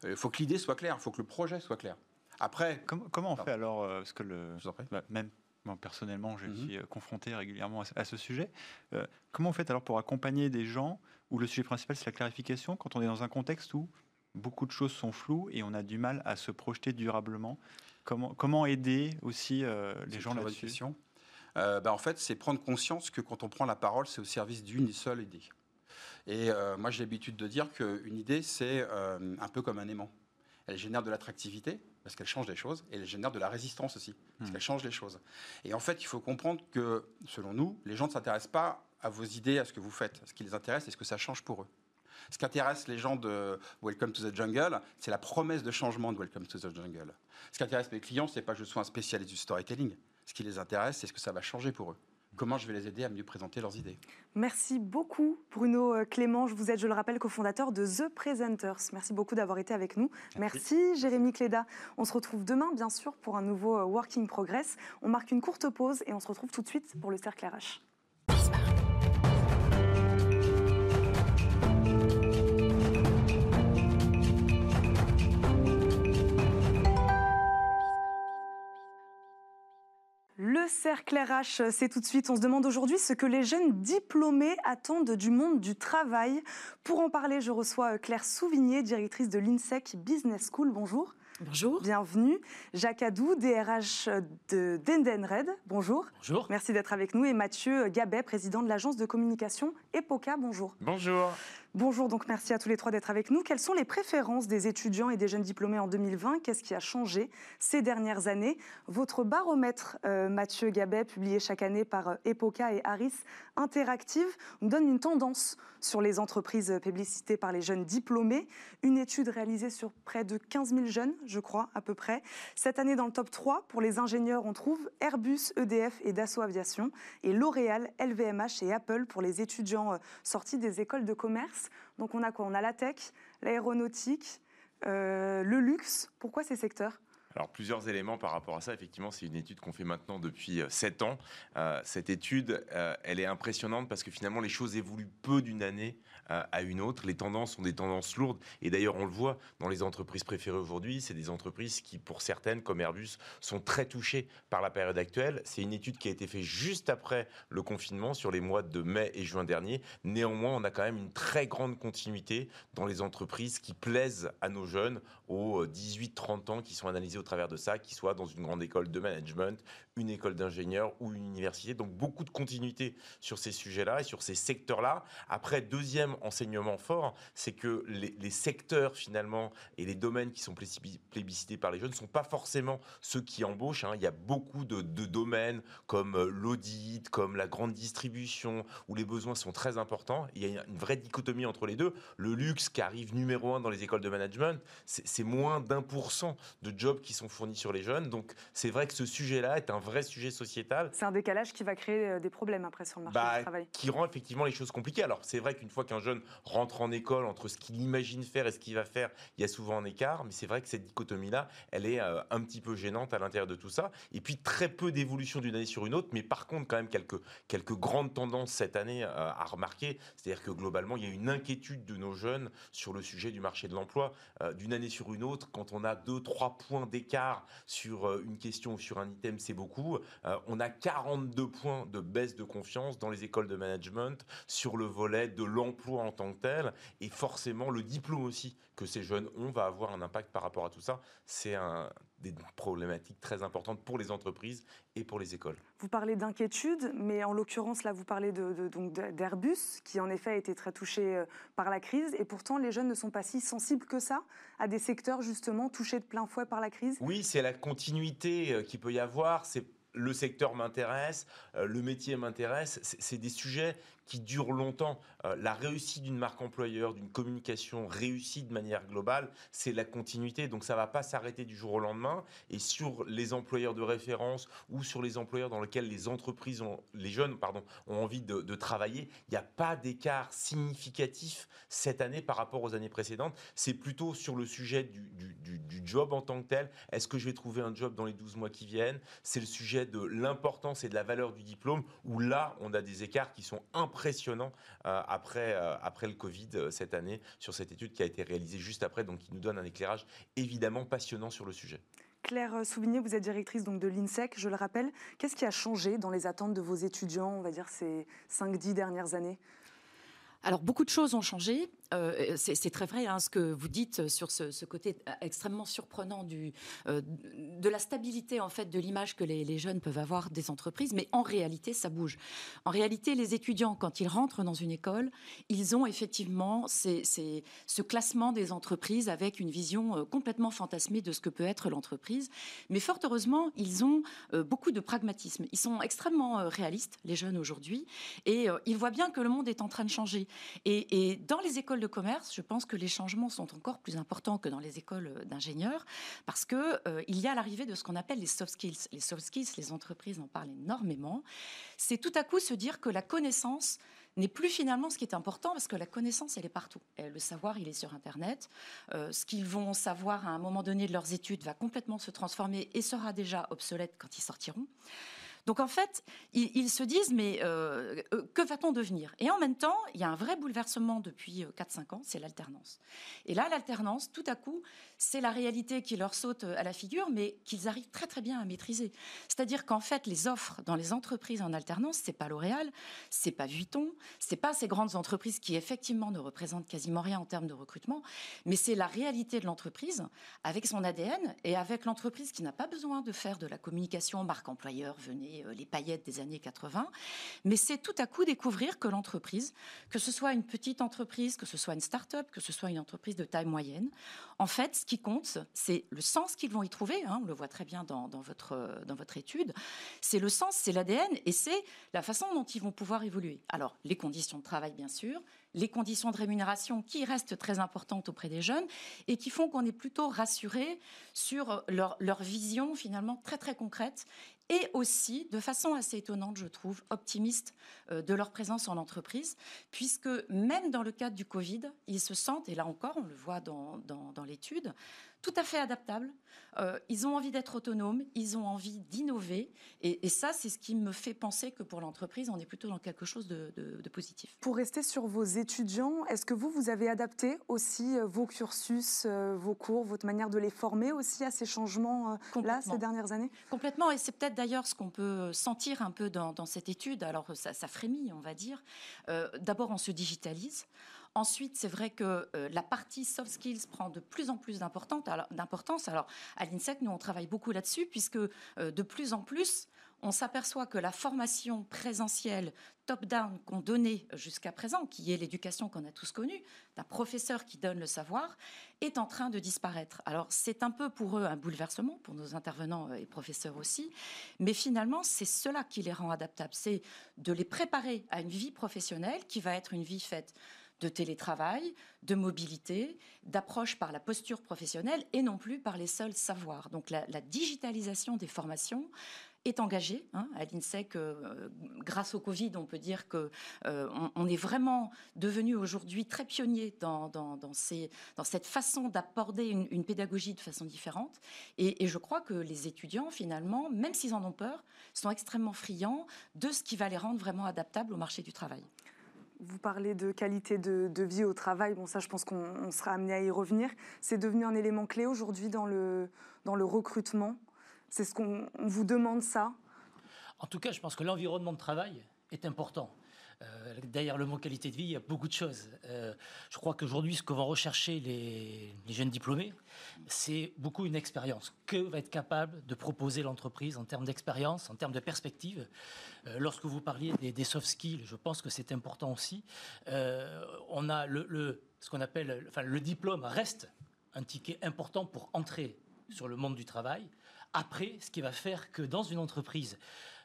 Il euh, faut que l'idée soit claire, il faut que le projet soit clair. Après, comment, on fait alors euh, Parce que le, bah, même moi, personnellement, je mhm. suis euh, confronté régulièrement à, ce sujet. comment on fait alors pour accompagner des gens où le sujet principal c'est la clarification quand on est dans un contexte où beaucoup de choses sont floues et on a du mal à se projeter durablement? Comment, comment aider aussi les gens là-dessus? Bah, En fait, c'est prendre conscience que quand on prend la parole, c'est au service d'une seule idée. Et euh, moi, j'ai l'habitude de dire qu'une idée, c'est euh, un peu comme un aimant. Elle génère de l'attractivité, parce qu'elle change les choses, et elle génère de la résistance aussi, parce hmm. qu'elle change les choses. Et en fait, il faut comprendre que, selon nous, les gens ne s'intéressent pas à vos idées, à ce que vous faites. Ce qui les intéresse, c'est ce que ça change pour eux. Ce qui intéresse les gens de Welcome to the Jungle, c'est la promesse de changement de Welcome to the Jungle. Ce qui intéresse mes clients, c'est pas que je sois un spécialiste du storytelling. Ce qui les intéresse, c'est ce que ça va changer pour eux comment je vais les aider à mieux présenter leurs idées. Merci beaucoup Bruno euh, Clément. Je vous êtes, je le rappelle, cofondateur de The Presenters. Merci beaucoup d'avoir été avec nous. Merci. Jérémy Cléda. On se retrouve demain, bien sûr, pour un nouveau euh, Working Progress. On marque une courte pause et on se retrouve tout de suite pour le cercle RH. Le cercle RH, c'est tout de suite. On se demande aujourd'hui ce que les jeunes diplômés attendent du monde du travail. Pour en parler, je reçois Claire Souvigné, directrice de l'INSEC Business School. Bonjour. Bonjour. Bienvenue. Jacques Adou, DRH de Dendenred. Bonjour. Bonjour. Merci d'être avec nous. Et Mathieu Gabet, président de l'agence de communication EPOCA. Bonjour. Bonjour. Bonjour, donc merci à tous les trois d'être avec nous. Quelles sont les préférences des étudiants et des jeunes diplômés en 2020 Qu'est-ce qui a changé ces dernières années? Votre baromètre, euh, Mathieu Gabet, publié chaque année par euh, EPOCA et Harris Interactive, nous donne une tendance sur les entreprises publicitées par les jeunes diplômés. Une étude réalisée sur près de 15 000 jeunes, je crois, à peu près. Cette année, dans le top 3, pour les ingénieurs, on trouve Airbus, EDF et Dassault Aviation, et L'Oréal, LVMH et Apple pour les étudiants euh, sortis des écoles de commerce. Donc on a quoi? On a la tech, l'aéronautique, euh, le luxe. Pourquoi ces secteurs? Alors plusieurs éléments par rapport à ça. Effectivement, c'est une étude qu'on fait maintenant depuis 7 euh, ans. Euh, cette étude, elle est impressionnante parce que finalement, les choses évoluent peu d'une année à une autre. Les tendances sont des tendances lourdes. Et d'ailleurs, on le voit dans les entreprises préférées aujourd'hui. C'est des entreprises qui, pour certaines, comme Airbus, sont très touchées par la période actuelle. C'est une étude qui a été faite juste après le confinement, sur les mois de mai et juin dernier. Néanmoins, on a quand même une très grande continuité dans les entreprises qui plaisent à nos jeunes aux 18-30 ans qui sont analysés au travers de ça, qu'ils soient dans une grande école de management, une école d'ingénieur ou une université. Donc beaucoup de continuité sur ces sujets-là et sur ces secteurs-là. Après, deuxième enseignement fort, c'est que les, les, secteurs finalement et les domaines qui sont plébiscités par les jeunes ne sont pas forcément ceux qui embauchent. Hein. Il y a beaucoup de, de domaines comme euh, l'audit, comme la grande distribution, où les besoins sont très importants. Il y a une vraie dichotomie entre les deux. Le luxe qui arrive numéro un dans les écoles de management, c'est moins d'un pour cent de jobs qui sont fournis sur les jeunes. Donc c'est vrai que ce sujet-là est un vrai sujet sociétal. C'est un décalage qui va créer euh, des problèmes après sur le marché bah, du travail. Qui rend effectivement les choses compliquées. Alors c'est vrai qu'une fois qu'un jeune rentre en école, entre ce qu'il imagine faire et ce qu'il va faire, il y a souvent un écart. Mais c'est vrai que cette dichotomie-là, elle est euh, un petit peu gênante à l'intérieur de tout ça. Et puis très peu d'évolution d'une année sur une autre. Mais par contre, quand même quelques, quelques grandes tendances cette année euh, à remarquer. C'est-à-dire que globalement, il y a une inquiétude de nos jeunes sur le sujet du marché de l'emploi. d'une année sur une autre, quand on a deux, trois points d'écart sur une question ou sur un item, c'est beaucoup. on a 42 points de baisse de confiance dans les écoles de management sur le volet de l'emploi en tant que tel. Et forcément, le diplôme aussi que ces jeunes ont va avoir un impact par rapport à tout ça. C'est un, des problématiques très importantes pour les entreprises et pour les écoles. Vous parlez d'inquiétude, mais en l'occurrence, là, vous parlez de, donc d'Airbus, qui en effet a été très touché euh, par la crise, et pourtant les jeunes ne sont pas si sensibles que ça à des secteurs justement touchés de plein fouet par la crise? Oui, c'est la continuité euh, qu'il peut y avoir. C'est le secteur m'intéresse, euh, le métier m'intéresse. C'est des sujets qui dure longtemps. Euh, la réussite d'une marque employeur, d'une communication réussie de manière globale, c'est la continuité. Donc ça ne va pas s'arrêter du jour au lendemain. Et sur les employeurs de référence ou sur les employeurs dans lesquels les entreprises, les jeunes pardon, ont envie de, travailler, il n'y a pas d'écart significatif cette année par rapport aux années précédentes. C'est plutôt sur le sujet du, du job en tant que tel. Est-ce que je vais trouver un job dans les 12 mois qui viennent? C'est le sujet de l'importance et de la valeur du diplôme où là, on a des écarts qui sont importants impressionnant euh, après, euh, après le Covid euh, cette année sur cette étude qui a été réalisée juste après, donc qui nous donne un éclairage évidemment passionnant sur le sujet. Claire Souvigné, vous êtes directrice donc de l'INSEC, je le rappelle. Qu'est-ce qui a changé dans les attentes de vos étudiants, on va dire, ces 5-10 dernières années? Alors beaucoup de choses ont changé. Euh, c'est très vrai hein, ce que vous dites sur ce, côté extrêmement surprenant euh, de la stabilité en fait de l'image que les, jeunes peuvent avoir des entreprises, mais en réalité ça bouge. En réalité, les étudiants quand ils rentrent dans une école, ils ont effectivement ce classement des entreprises avec une vision euh, complètement fantasmée de ce que peut être l'entreprise, mais fort heureusement ils ont beaucoup de pragmatisme. Ils sont extrêmement réalistes les jeunes aujourd'hui et ils voient bien que le monde est en train de changer. Et, et dans les écoles commerce, je pense que les changements sont encore plus importants que dans les écoles d'ingénieurs parce que euh, il y a l'arrivée de ce qu'on appelle les soft skills. Les soft skills, les entreprises en parlent énormément. C'est tout à coup se dire que la connaissance n'est plus finalement ce qui est important parce que la connaissance, elle est partout. le savoir, il est sur Internet. Euh, ce qu'ils vont savoir à un moment donné de leurs études va complètement se transformer et sera déjà obsolète quand ils sortiront. Donc en fait, ils, se disent, mais euh, euh, que va-t-on devenir? Et en même temps, il y a un vrai bouleversement depuis 4-5 euh, ans, c'est l'alternance. Et là, l'alternance, tout à coup, c'est la réalité qui leur saute à la figure, mais qu'ils arrivent très très bien à maîtriser. C'est-à-dire qu'en fait, les offres dans les entreprises en alternance, c'est pas L'Oréal, c'est pas Vuitton, c'est pas ces grandes entreprises qui effectivement ne représentent quasiment rien en termes de recrutement, mais c'est la réalité de l'entreprise avec son ADN et avec l'entreprise qui n'a pas besoin de faire de la communication marque employeur, venez euh, les paillettes des années 80. Mais c'est tout à coup découvrir que l'entreprise, que ce soit une petite entreprise, que ce soit une start-up, que ce soit une entreprise de taille moyenne, en fait, ce qui compte, c'est le sens qu'ils vont y trouver. Hein, on le voit très bien dans, votre, dans votre étude. C'est le sens, c'est l'ADN et c'est la façon dont ils vont pouvoir évoluer. Alors, les conditions de travail, bien sûr, les conditions de rémunération qui restent très importantes auprès des jeunes et qui font qu'on est plutôt rassuré sur leur, leur vision finalement très très concrète et aussi, de façon assez étonnante, je trouve, optimiste euh, de leur présence en entreprise, puisque même dans le cadre du Covid, ils se sentent, et là encore, on le voit dans, dans l'étude, tout à fait adaptables. Euh, ils ont envie d'être autonomes, ils ont envie d'innover. Et, ça, c'est ce qui me fait penser que pour l'entreprise, on est plutôt dans quelque chose de, positif. Pour rester sur vos étudiants, est-ce que vous, vous avez adapté aussi euh, vos cursus, euh, vos cours, votre manière de les former aussi à ces changements-là ces dernières années? Complètement. Et c'est peut-être d'ailleurs ce qu'on peut sentir un peu dans, cette étude. Alors, ça, ça, frémit, on va dire. D'abord, on se digitalise. Ensuite, c'est vrai que la partie soft skills prend de plus en plus d'importance. Alors, à l'INSEC, nous, on travaille beaucoup là-dessus, puisque de plus en plus, on s'aperçoit que la formation présentielle top-down qu'on donnait jusqu'à présent, qui est l'éducation qu'on a tous connue, d'un professeur qui donne le savoir, est en train de disparaître. Alors c'est un peu pour eux un bouleversement, pour nos intervenants et professeurs aussi, mais finalement c'est cela qui les rend adaptables, c'est de les préparer à une vie professionnelle qui va être une vie faite de télétravail, de mobilité, d'approche par la posture professionnelle et non plus par les seuls savoirs. Donc la, digitalisation des formations est engagé hein, à l'INSEC. Euh, grâce au Covid, on peut dire que euh, on, est vraiment devenu aujourd'hui très pionnier dans, cette façon d'aborder une, pédagogie de façon différente. Et, je crois que les étudiants, finalement, même s'ils en ont peur, sont extrêmement friands de ce qui va les rendre vraiment adaptables au marché du travail. Vous parlez de qualité de, vie au travail. Bon, ça, je pense qu'on sera amené à y revenir. C'est devenu un élément clé aujourd'hui dans le, dans le recrutement c'est ce qu'on vous demande ça? En tout cas, je pense que l'environnement de travail est important. Euh, derrière le mot qualité de vie, il y a beaucoup de choses. Euh, je crois qu'aujourd'hui, ce que vont rechercher les, jeunes diplômés, c'est beaucoup une expérience. Que va être capable de proposer l'entreprise en termes d'expérience, en termes de perspective? Euh, Lorsque vous parliez des, soft skills, je pense que c'est important aussi. on a le, ce qu'on appelle, enfin, le diplôme reste un ticket important pour entrer sur le monde du travail. Après, ce qui va faire que dans une entreprise,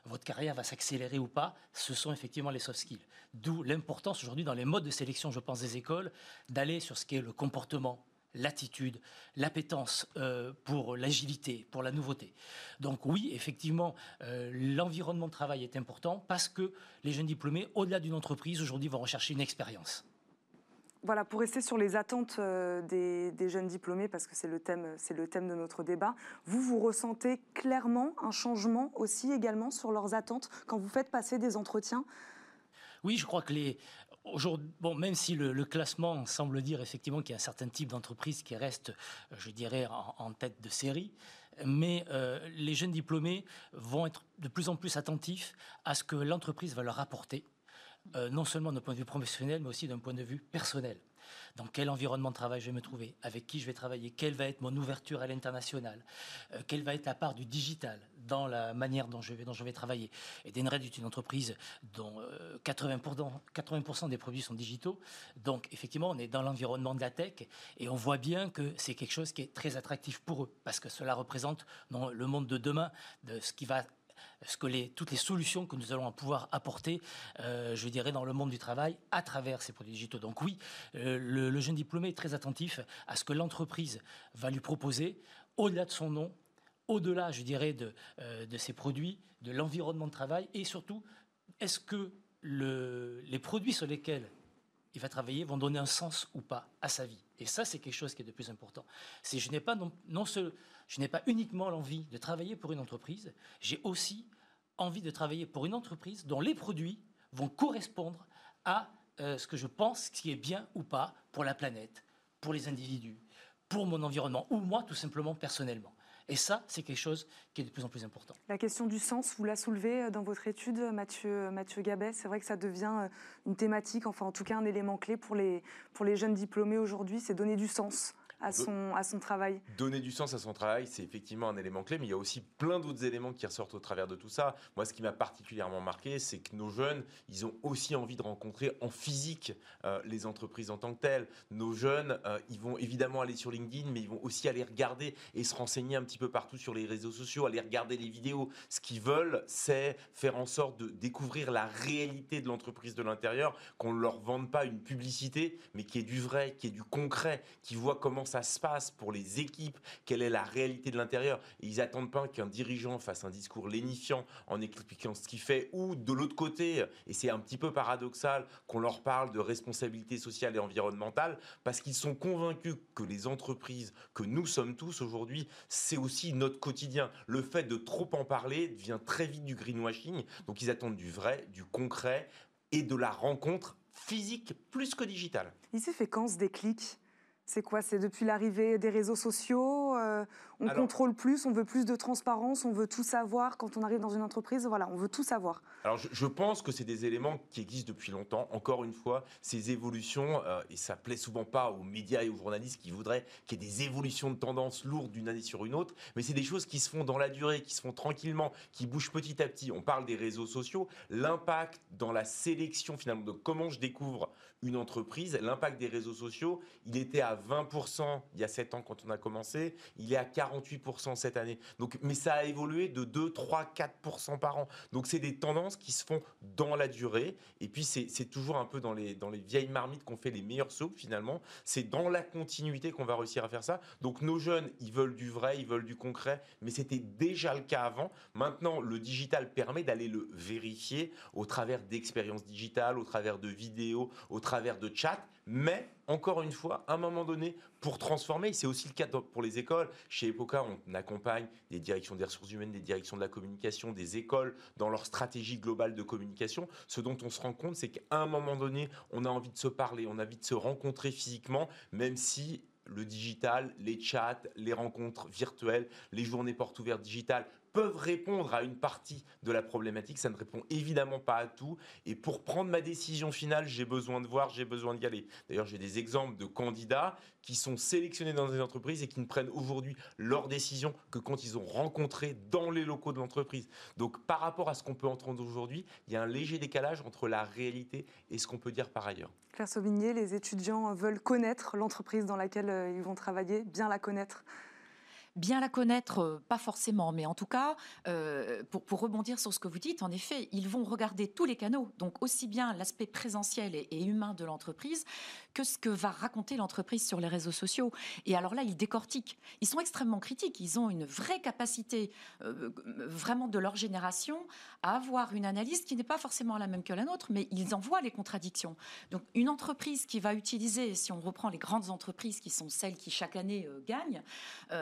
votre carrière va s'accélérer ou pas, ce sont effectivement les soft skills. D'où l'importance aujourd'hui dans les modes de sélection, je pense, des écoles, d'aller sur ce qui est le comportement, l'attitude, l'appétence euh, pour l'agilité, pour la nouveauté. Donc oui, effectivement, euh, l'environnement de travail est important parce que les jeunes diplômés, au-delà d'une entreprise, aujourd'hui vont rechercher une expérience. Voilà, pour rester sur les attentes euh, des, jeunes diplômés, parce que c'est le, thème, le thème de notre débat, vous, vous ressentez clairement un changement aussi également sur leurs attentes quand vous faites passer des entretiens? Oui, je crois que les... Bon, même si le, classement semble dire effectivement qu'il y a un certain type d'entreprise qui reste, je dirais, en, tête de série, mais euh, les jeunes diplômés vont être de plus en plus attentifs à ce que l'entreprise va leur apporter euh, non seulement d'un point de vue professionnel, mais aussi d'un point de vue personnel. Dans quel environnement de travail je vais me trouver, avec qui je vais travailler, quelle va être mon ouverture à l'international, euh, quelle va être la part du digital dans la manière dont je vais, travailler. Et Denred est une entreprise dont 80%, euh, 80 des produits sont digitaux. Donc, effectivement, on est dans l'environnement de la tech et on voit bien que c'est quelque chose qui est très attractif pour eux parce que cela représente le monde de demain de ce qui va ce que toutes les solutions que nous allons pouvoir apporter, euh, je dirais, dans le monde du travail à travers ces produits digitaux. Donc oui, euh, le, jeune diplômé est très attentif à ce que l'entreprise va lui proposer, au-delà de son nom, au-delà, je dirais, de, euh, ses produits, de l'environnement de travail, et surtout, est-ce que le, les produits sur lesquels il va travailler vont donner un sens ou pas à sa vie. Et ça, c'est quelque chose qui est de plus important. C'est je n'ai pas non, non je n'ai pas uniquement l'envie de travailler pour une entreprise, j'ai aussi envie de travailler pour une entreprise dont les produits vont correspondre à euh, ce que je pense qui est bien ou pas pour la planète, pour les individus, pour mon environnement, ou moi tout simplement personnellement. Et ça, c'est quelque chose qui est de plus en plus important. La question du sens, vous la soulevez euh, dans votre étude, Mathieu, Mathieu Gabet. C'est vrai que ça devient euh, une thématique, enfin en tout cas un élément clé pour les jeunes diplômés aujourd'hui, c'est donner du sens à son, à son travail Donner du sens à son travail, c'est effectivement un élément clé, mais il y a aussi plein d'autres éléments qui ressortent au travers de tout ça. Moi, ce qui m'a particulièrement marqué, c'est que nos jeunes, ils ont aussi envie de rencontrer en physique euh, les entreprises en tant que telles. Nos jeunes, euh, ils vont évidemment aller sur LinkedIn, mais ils vont aussi aller regarder et se renseigner un petit peu partout sur les réseaux sociaux, aller regarder les vidéos. Ce qu'ils veulent, c'est faire en sorte de découvrir la réalité de l'entreprise de l'intérieur, qu'on ne leur vende pas une publicité, mais qui est du vrai, qui est du concret, qui voit comment ça se passe pour les équipes, quelle est la réalité de l'intérieur. ils attendent pas qu'un dirigeant fasse un discours lénifiant en expliquant ce qu'il fait, ou de l'autre côté, et c'est un petit peu paradoxal, qu'on leur parle de responsabilité sociale et environnementale, parce qu'ils sont convaincus que les entreprises, que nous sommes tous aujourd'hui, c'est aussi notre quotidien. Le fait de trop en parler devient très vite du greenwashing, donc ils attendent du vrai, du concret et de la rencontre physique plus que digitale. Il s'est fait quand ce déclic c'est quoi? C'est depuis l'arrivée des réseaux sociaux euh, on contrôle plus, on veut plus de transparence, on veut tout savoir quand on arrive dans une entreprise. Voilà, on veut tout savoir. Alors je, pense que c'est des éléments qui existent depuis longtemps. Encore une fois, ces évolutions, euh, et ça plaît souvent pas aux médias et aux journalistes qui voudraient qu'il y ait des évolutions de tendance lourdes d'une année sur une autre, mais c'est des choses qui se font dans la durée, qui se font tranquillement, qui bougent petit à petit. On parle des réseaux sociaux, l'impact dans la sélection finalement de comment je découvre une entreprise, l'impact des réseaux sociaux, il était à 20% il y a 7 ans quand on a commencé, il est à 48% cette année. Donc, mais ça a évolué de 2, 3, 4% par an. Donc c'est des tendances qui se font dans la durée. Et puis c'est toujours un peu dans les, dans les vieilles marmites qu'on fait les meilleures soupes finalement. C'est dans la continuité qu'on va réussir à faire ça. Donc nos jeunes, ils veulent du vrai, ils veulent du concret, mais c'était déjà le cas avant. Maintenant, le digital permet d'aller le vérifier au travers d'expériences digitales, au travers de vidéos, au travers de chats, mais encore une fois, à un moment donné, pour transformer, c'est aussi le cas pour les écoles. Chez Epoca, on accompagne des directions des ressources humaines, des directions de la communication, des écoles dans leur stratégie globale de communication. Ce dont on se rend compte, c'est qu'à un moment donné, on a envie de se parler, on a envie de se rencontrer physiquement, même si le digital, les chats, les rencontres virtuelles, les journées portes ouvertes digitales peuvent répondre à une partie de la problématique. Ça ne répond évidemment pas à tout. Et pour prendre ma décision finale, j'ai besoin de voir, j'ai besoin d'y aller. D'ailleurs, j'ai des exemples de candidats qui sont sélectionnés dans des entreprises et qui ne prennent aujourd'hui leurs décisions que quand ils ont rencontré dans les locaux de l'entreprise. Donc, par rapport à ce qu'on peut entendre aujourd'hui, il y a un léger décalage entre la réalité et ce qu'on peut dire par ailleurs. Claire Sauvigné, les étudiants veulent connaître l'entreprise dans laquelle euh, ils vont travailler, bien la connaître. Bien la connaître, euh, pas forcément, mais en tout cas, euh, pour, rebondir sur ce que vous dites, en effet, ils vont regarder tous les canaux, donc aussi bien l'aspect présentiel et, humain de l'entreprise que ce que va raconter l'entreprise sur les réseaux sociaux. Et alors là, ils décortiquent. Ils sont extrêmement critiques. Ils ont une vraie capacité, euh, vraiment de leur génération, à avoir une analyse qui n'est pas forcément la même que la nôtre, mais ils en voient les contradictions. Donc une entreprise qui va utiliser, si on reprend les grandes entreprises qui sont celles qui chaque année gagnent,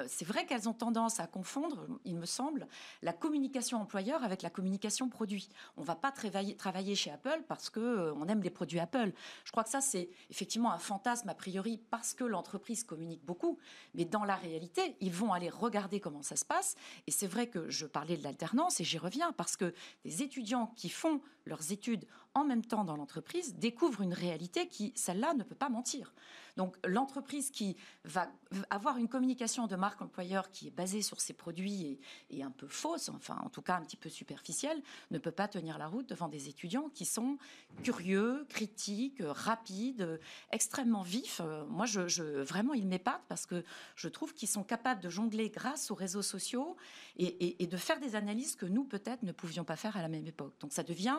c'est vrai qu'elles ont tendance à confondre, il me semble, la communication employeur avec la communication produit. On ne va pas travailler, chez Apple parce qu'on euh, aime les produits Apple. Je crois que ça, c'est effectivement un fantasme a priori parce que l'entreprise communique beaucoup. Mais dans la réalité, ils vont aller regarder comment ça se passe. Et c'est vrai que je parlais de l'alternance et j'y reviens parce que des étudiants qui font leurs études en même temps dans l'entreprise découvrent une réalité qui, celle-là, ne peut pas mentir. Donc l'entreprise qui va avoir une communication de marque employeur qui est basée sur ses produits et, un peu fausse, enfin en tout cas un petit peu superficielle, ne peut pas tenir la route devant des étudiants qui sont curieux, critiques, rapides, extrêmement vifs. Moi, je, vraiment, ils m'épatent parce que je trouve qu'ils sont capables de jongler grâce aux réseaux sociaux et, et de faire des analyses que nous, peut-être, ne pouvions pas faire à la même époque. Donc ça devient,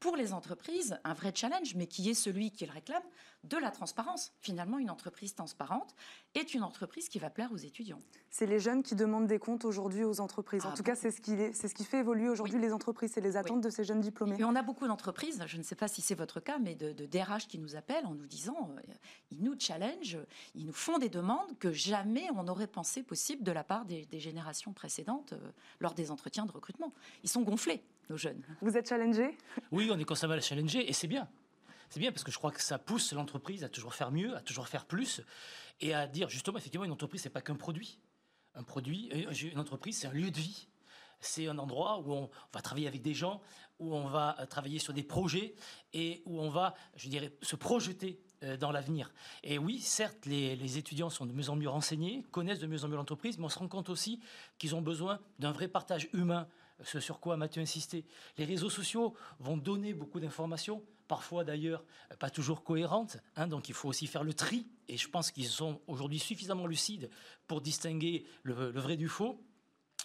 pour les entreprises, un vrai challenge, mais qui est celui qu'ils réclament de la transparence. Finalement, une entreprise transparente est une entreprise qui va plaire aux étudiants. C'est les jeunes qui demandent des comptes aujourd'hui aux entreprises. en ah tout cas, c'est ce, qui c'est ce qui fait évoluer aujourd'hui les entreprises, c'est les attentes de ces jeunes diplômés. Et on a beaucoup d'entreprises, je ne sais pas si c'est votre cas, mais de, DRH qui nous appellent en nous disant, euh, ils nous challenge, ils nous font des demandes que jamais on n'aurait pensé possible de la part des, générations précédentes euh, lors des entretiens de recrutement. Ils sont gonflés, nos jeunes. Vous êtes challengés? Oui, on est constamment challengés et c'est bien c'est bien parce que je crois que ça pousse l'entreprise à toujours faire mieux, à toujours faire plus et à dire justement, effectivement, une entreprise, c'est pas qu'un produit. Un produit, euh, une entreprise, c'est un lieu de vie. C'est un endroit où on va travailler avec des gens, où on va euh, travailler sur des projets et où on va, je dirais, se projeter euh, dans l'avenir. Et oui, certes, les, les, étudiants sont de mieux en mieux renseignés, connaissent de mieux en mieux l'entreprise, mais on se rend compte aussi qu'ils ont besoin d'un vrai partage humain, ce sur quoi Mathieu insisté. Les réseaux sociaux vont donner beaucoup d'informations, parfois d'ailleurs pas toujours cohérentes, hein, donc il faut aussi faire le tri, et je pense qu'ils sont aujourd'hui suffisamment lucides pour distinguer le, le vrai du faux.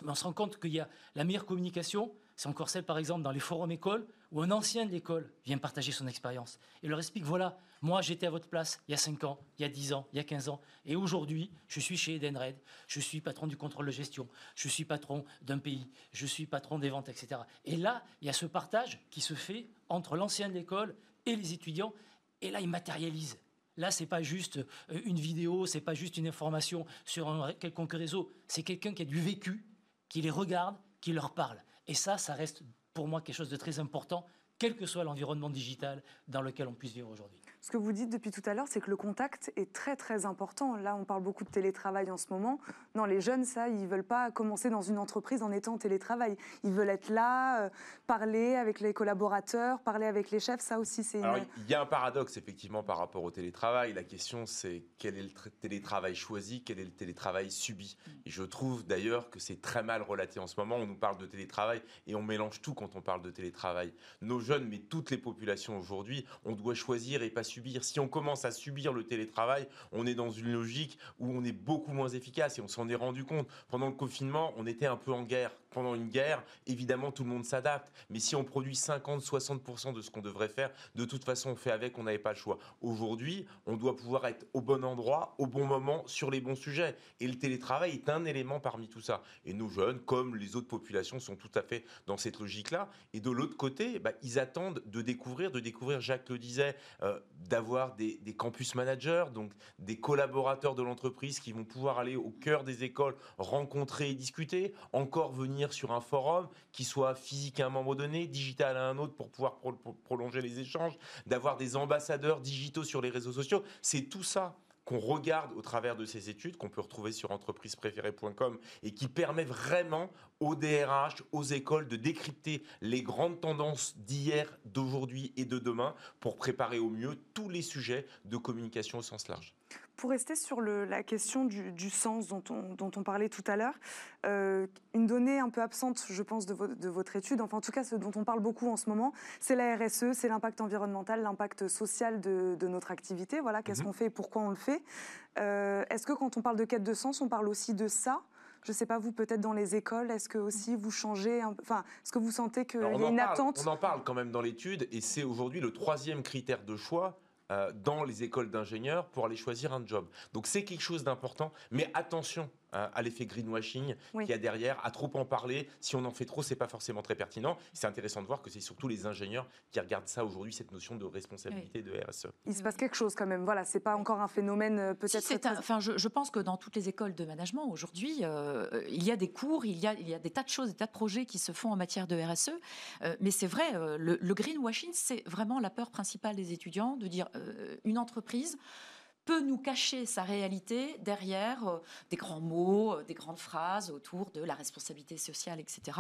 Mais on se rend compte qu'il y a la meilleure communication, c'est encore celle, par exemple, dans les forums écoles, où un ancien de l'école vient partager son expérience et leur explique, voilà, moi j'étais à votre place il y a 5 ans, il y a 10 ans, il y a 15 ans, et aujourd'hui, je suis chez Edenred, je suis patron du contrôle de gestion, je suis patron d'un pays, je suis patron des ventes, etc. Et là, il y a ce partage qui se fait entre l'ancien de l'école et les étudiants, et là, ils matérialisent. Là, c'est pas juste euh, une vidéo, c'est pas juste une information sur un quelconque réseau, c'est quelqu'un qui a du vécu, qui les regarde, qui leur parle. Et ça, ça reste pour moi quelque chose de très important, quel que soit l'environnement digital dans lequel on puisse vivre aujourd'hui. Ce que vous dites depuis tout à l'heure, c'est que le contact est très très important. Là, on parle beaucoup de télétravail en ce moment. Non, les jeunes, ça, ils veulent pas commencer dans une entreprise en étant en télétravail. Ils veulent être là, euh, parler avec les collaborateurs, parler avec les chefs. Ça aussi, c'est. Alors, il y a un paradoxe effectivement par rapport au télétravail. La question, c'est quel est le télétravail choisi, quel est le télétravail subi? Et je trouve d'ailleurs que c'est très mal relaté en ce moment. On nous parle de télétravail et on mélange tout quand on parle de télétravail. Nos jeunes, mais toutes les populations aujourd'hui, on doit choisir et pas si on commence à subir le télétravail, on est dans une logique où on est beaucoup moins efficace et on s'en est rendu compte. Pendant le confinement, on était un peu en guerre. Pendant une guerre, évidemment, tout le monde s'adapte. Mais si on produit 50-60% de ce qu'on devrait faire, de toute façon, on fait avec, on n'avait pas le choix. Aujourd'hui, on doit pouvoir être au bon endroit, au bon moment, sur les bons sujets. Et le télétravail est un élément parmi tout ça. Et nos jeunes, comme les autres populations, sont tout à fait dans cette logique-là. Et de l'autre côté, bah, ils attendent de découvrir, de découvrir, Jacques le disait, euh, d'avoir des, campus managers, donc des collaborateurs de l'entreprise qui vont pouvoir aller au cœur des écoles, rencontrer et discuter, encore venir sur un forum qui soit physique à un moment donné, digital à un autre pour pouvoir prolonger les échanges, d'avoir des ambassadeurs digitaux sur les réseaux sociaux. C'est tout ça qu'on regarde au travers de ces études, qu'on peut retrouver sur entreprisepréférée.com et qui permet vraiment aux DRH, aux écoles de décrypter les grandes tendances d'hier, d'aujourd'hui et de demain pour préparer au mieux tous les sujets de communication au sens large. Pour rester sur la question du, sens dont on, parlait tout à l'heure, euh, une donnée un peu absente, je pense, de, votre étude, enfin en tout cas ce dont on parle beaucoup en ce moment, c'est la RSE, c'est l'impact environnemental, l'impact social de, notre activité. Voilà, qu'est-ce mhm. qu'on fait et pourquoi on le fait. Euh, est-ce que quand on parle de quête de sens, on parle aussi de ça? Je ne sais pas, vous, peut-être dans les écoles, est-ce que aussi vous changez Enfin, est-ce que vous sentez qu'il y a une attente? On en parle quand même dans l'étude, et c'est aujourd'hui le troisième critère de choix dans les écoles d'ingénieurs pour aller choisir un job. Donc c'est quelque chose d'important, mais attention, Hein, à l'effet greenwashing qu'il y a derrière, à trop en parler. Si on en fait trop, c'est pas forcément très pertinent. C'est intéressant de voir que c'est surtout les ingénieurs qui regardent ça aujourd'hui, cette notion de responsabilité de RSE. Il se passe quelque chose quand même. Voilà, c'est pas encore un phénomène euh, peut-être. enfin, je, pense que dans toutes les écoles de management aujourd'hui, euh, il y a des cours, il y a, il y a des tas de choses, des tas de projets qui se font en matière de RSE. Euh, mais c'est vrai, le, le, greenwashing, c'est vraiment la peur principale des étudiants de dire une entreprise peut nous cacher sa réalité derrière euh, des grands mots, euh, des grandes phrases autour de la responsabilité sociale, etc.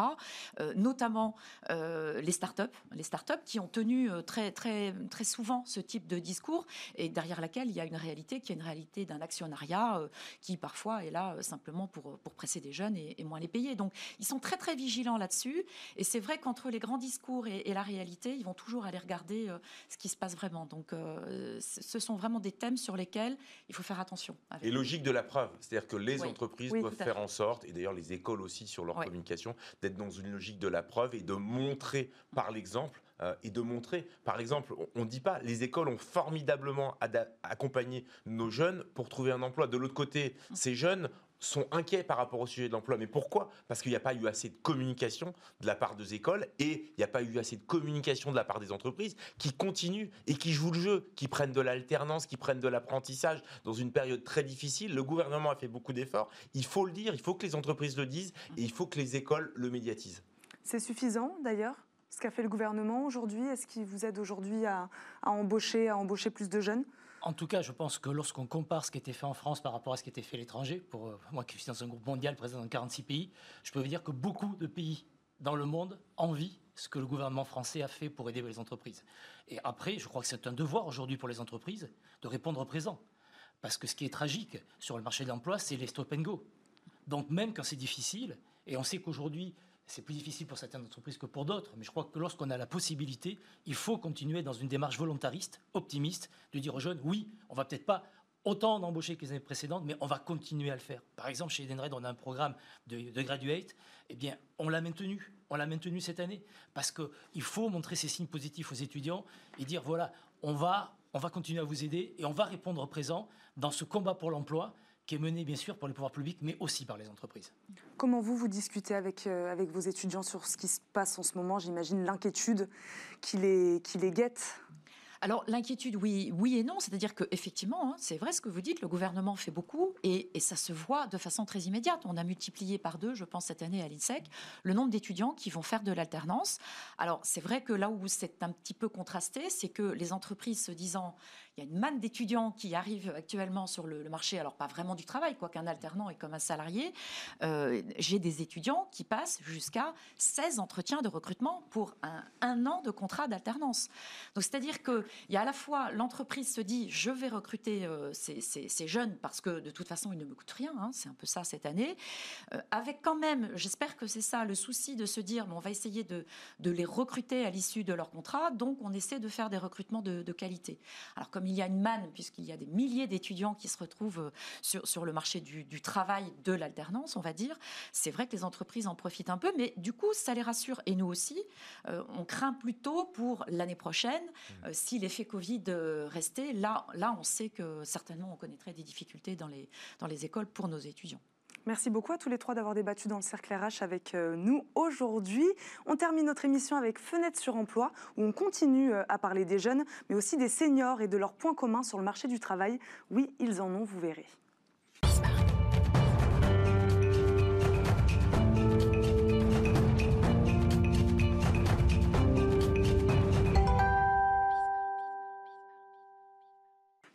Euh, notamment les startups, les startups qui ont tenu très très très souvent ce type de discours et derrière laquelle il y a une réalité qui est une réalité d'un actionnariat qui parfois est là simplement pour presser des jeunes et, moins les payer. Donc ils sont très très vigilants là-dessus et c'est vrai qu'entre les grands discours et, et, la réalité, ils vont toujours aller regarder ce qui se passe vraiment. Donc ce sont vraiment des thèmes sur lesquels il faut faire attention. Et logique de la preuve, c'est-à-dire que les entreprises doivent faire en sorte, et d'ailleurs les écoles aussi sur leur communication, d'être dans une logique de la preuve et de montrer par l'exemple euh, et de montrer, par exemple, on ne dit pas, les écoles ont formidablement accompagné nos jeunes pour trouver un emploi. De l'autre côté, mmh. ces jeunes sont inquiets par rapport au sujet de l'emploi. Mais pourquoi? Parce qu'il n'y a pas eu assez de communication de la part des écoles et il n'y a pas eu assez de communication de la part des entreprises qui continuent et qui jouent le jeu, qui prennent de l'alternance, qui prennent de l'apprentissage dans une période très difficile. Le gouvernement a fait beaucoup d'efforts. Il faut le dire, il faut que les entreprises le disent et il faut que les écoles le médiatisent. C'est suffisant d'ailleurs ce qu'a fait le gouvernement aujourd'hui? Est-ce qu'il vous aide aujourd'hui à, embaucher, à embaucher plus de jeunes? En tout cas, je pense que lorsqu'on compare ce qui était fait en France par rapport à ce qui était fait à l'étranger, pour euh, moi qui suis dans un groupe mondial présent dans 46 pays, je peux vous dire que beaucoup de pays dans le monde envient ce que le gouvernement français a fait pour aider les entreprises. Et après, je crois que c'est un devoir aujourd'hui pour les entreprises de répondre présent. Parce que ce qui est tragique sur le marché de l'emploi, c'est les stop and go. Donc même quand c'est difficile, et on sait qu'aujourd'hui, c'est plus difficile pour certaines entreprises que pour d'autres, mais je crois que lorsqu'on a la possibilité, il faut continuer dans une démarche volontariste, optimiste, de dire aux jeunes, oui, on va peut-être pas autant d'embaucher que les années précédentes, mais on va continuer à le faire. Par exemple, chez Edenred, on a un programme de, de graduate, eh bien, on l'a maintenu, on l'a maintenu cette année, parce qu'il faut montrer ces signes positifs aux étudiants et dire, voilà, on va, on va continuer à vous aider et on va répondre présent dans ce combat pour l'emploi qui est menée bien sûr par les pouvoirs publics, mais aussi par les entreprises. Comment vous, vous discutez avec, euh, avec vos étudiants sur ce qui se passe en ce moment? J'imagine l'inquiétude qui les, qui les guette. alors l'inquiétude, oui, oui et non. C'est-à-dire que effectivement, hein, c'est vrai ce que vous dites. Le gouvernement fait beaucoup et, ça se voit de façon très immédiate. On a multiplié par deux, je pense cette année à l'INSEC, le nombre d'étudiants qui vont faire de l'alternance. Alors c'est vrai que là où c'est un petit peu contrasté, c'est que les entreprises se disant il y a une manne d'étudiants qui arrivent actuellement sur le, marché, alors pas vraiment du travail, quoi qu'un alternant est comme un salarié. Euh, j'ai des étudiants qui passent jusqu'à 16 entretiens de recrutement pour un, an de contrat d'alternance. Donc c'est-à-dire qu'il y a à la fois l'entreprise se dit je vais recruter euh, ces, jeunes parce que de toute façon ils ne me coûtent rien, hein, c'est un peu ça cette année, euh, avec quand même, j'espère que c'est ça, le souci de se dire bon, on va essayer de, de les recruter à l'issue de leur contrat, donc on essaie de faire des recrutements de, de qualité. Alors comme il y a une manne, puisqu'il y a des milliers d'étudiants qui se retrouvent euh, sur, sur le marché du, travail de l'alternance, on va dire, c'est vrai que les entreprises en profitent un peu, mais du coup, ça les rassure. Et nous aussi, euh, on craint plutôt pour l'année prochaine, mmh. euh, si l'effet Covid restait, là, là, on sait que certainement on connaîtrait des difficultés dans les, dans les écoles pour nos étudiants. Merci beaucoup à tous les trois d'avoir débattu dans le cercle RH avec euh, nous aujourd'hui. On termine notre émission avec Fenêtre sur emploi, où on continue euh, à parler des jeunes, mais aussi des seniors et de leurs points communs sur le marché du travail. Oui, ils en ont, vous verrez.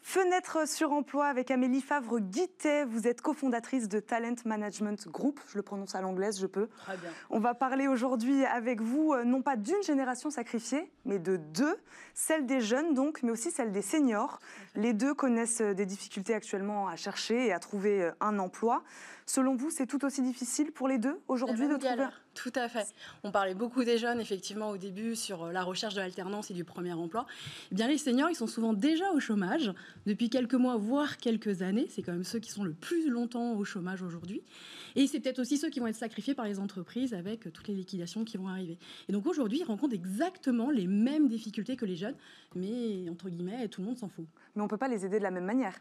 Fenêtre sur emploi avec Amélie Favre-Guittet. Vous êtes cofondatrice de Talent Management Group. Je le prononce à l'anglaise, je peux. Très bien. On va parler aujourd'hui avec vous, euh, non pas d'une génération sacrifiée, mais de deux. Celle des jeunes, donc, mais aussi celle des seniors. Les deux connaissent euh, des difficultés actuellement à chercher et à trouver euh, un emploi. Selon vous, c'est tout aussi difficile pour les deux aujourd'hui de trouver Tout à fait. On parlait beaucoup des jeunes, effectivement, au début, sur euh, la recherche de l'alternance et du premier emploi. Eh bien, les seniors, ils sont souvent déjà au chômage depuis quelques mois, voire quelques années. C'est quand même ceux qui sont le plus longtemps au chômage aujourd'hui. Et c'est peut-être aussi ceux qui vont être sacrifiés par les entreprises avec toutes les liquidations qui vont arriver. Et donc aujourd'hui, ils rencontrent exactement les mêmes difficultés que les jeunes, mais entre guillemets, tout le monde s'en fout. Mais on ne peut pas les aider de la même manière.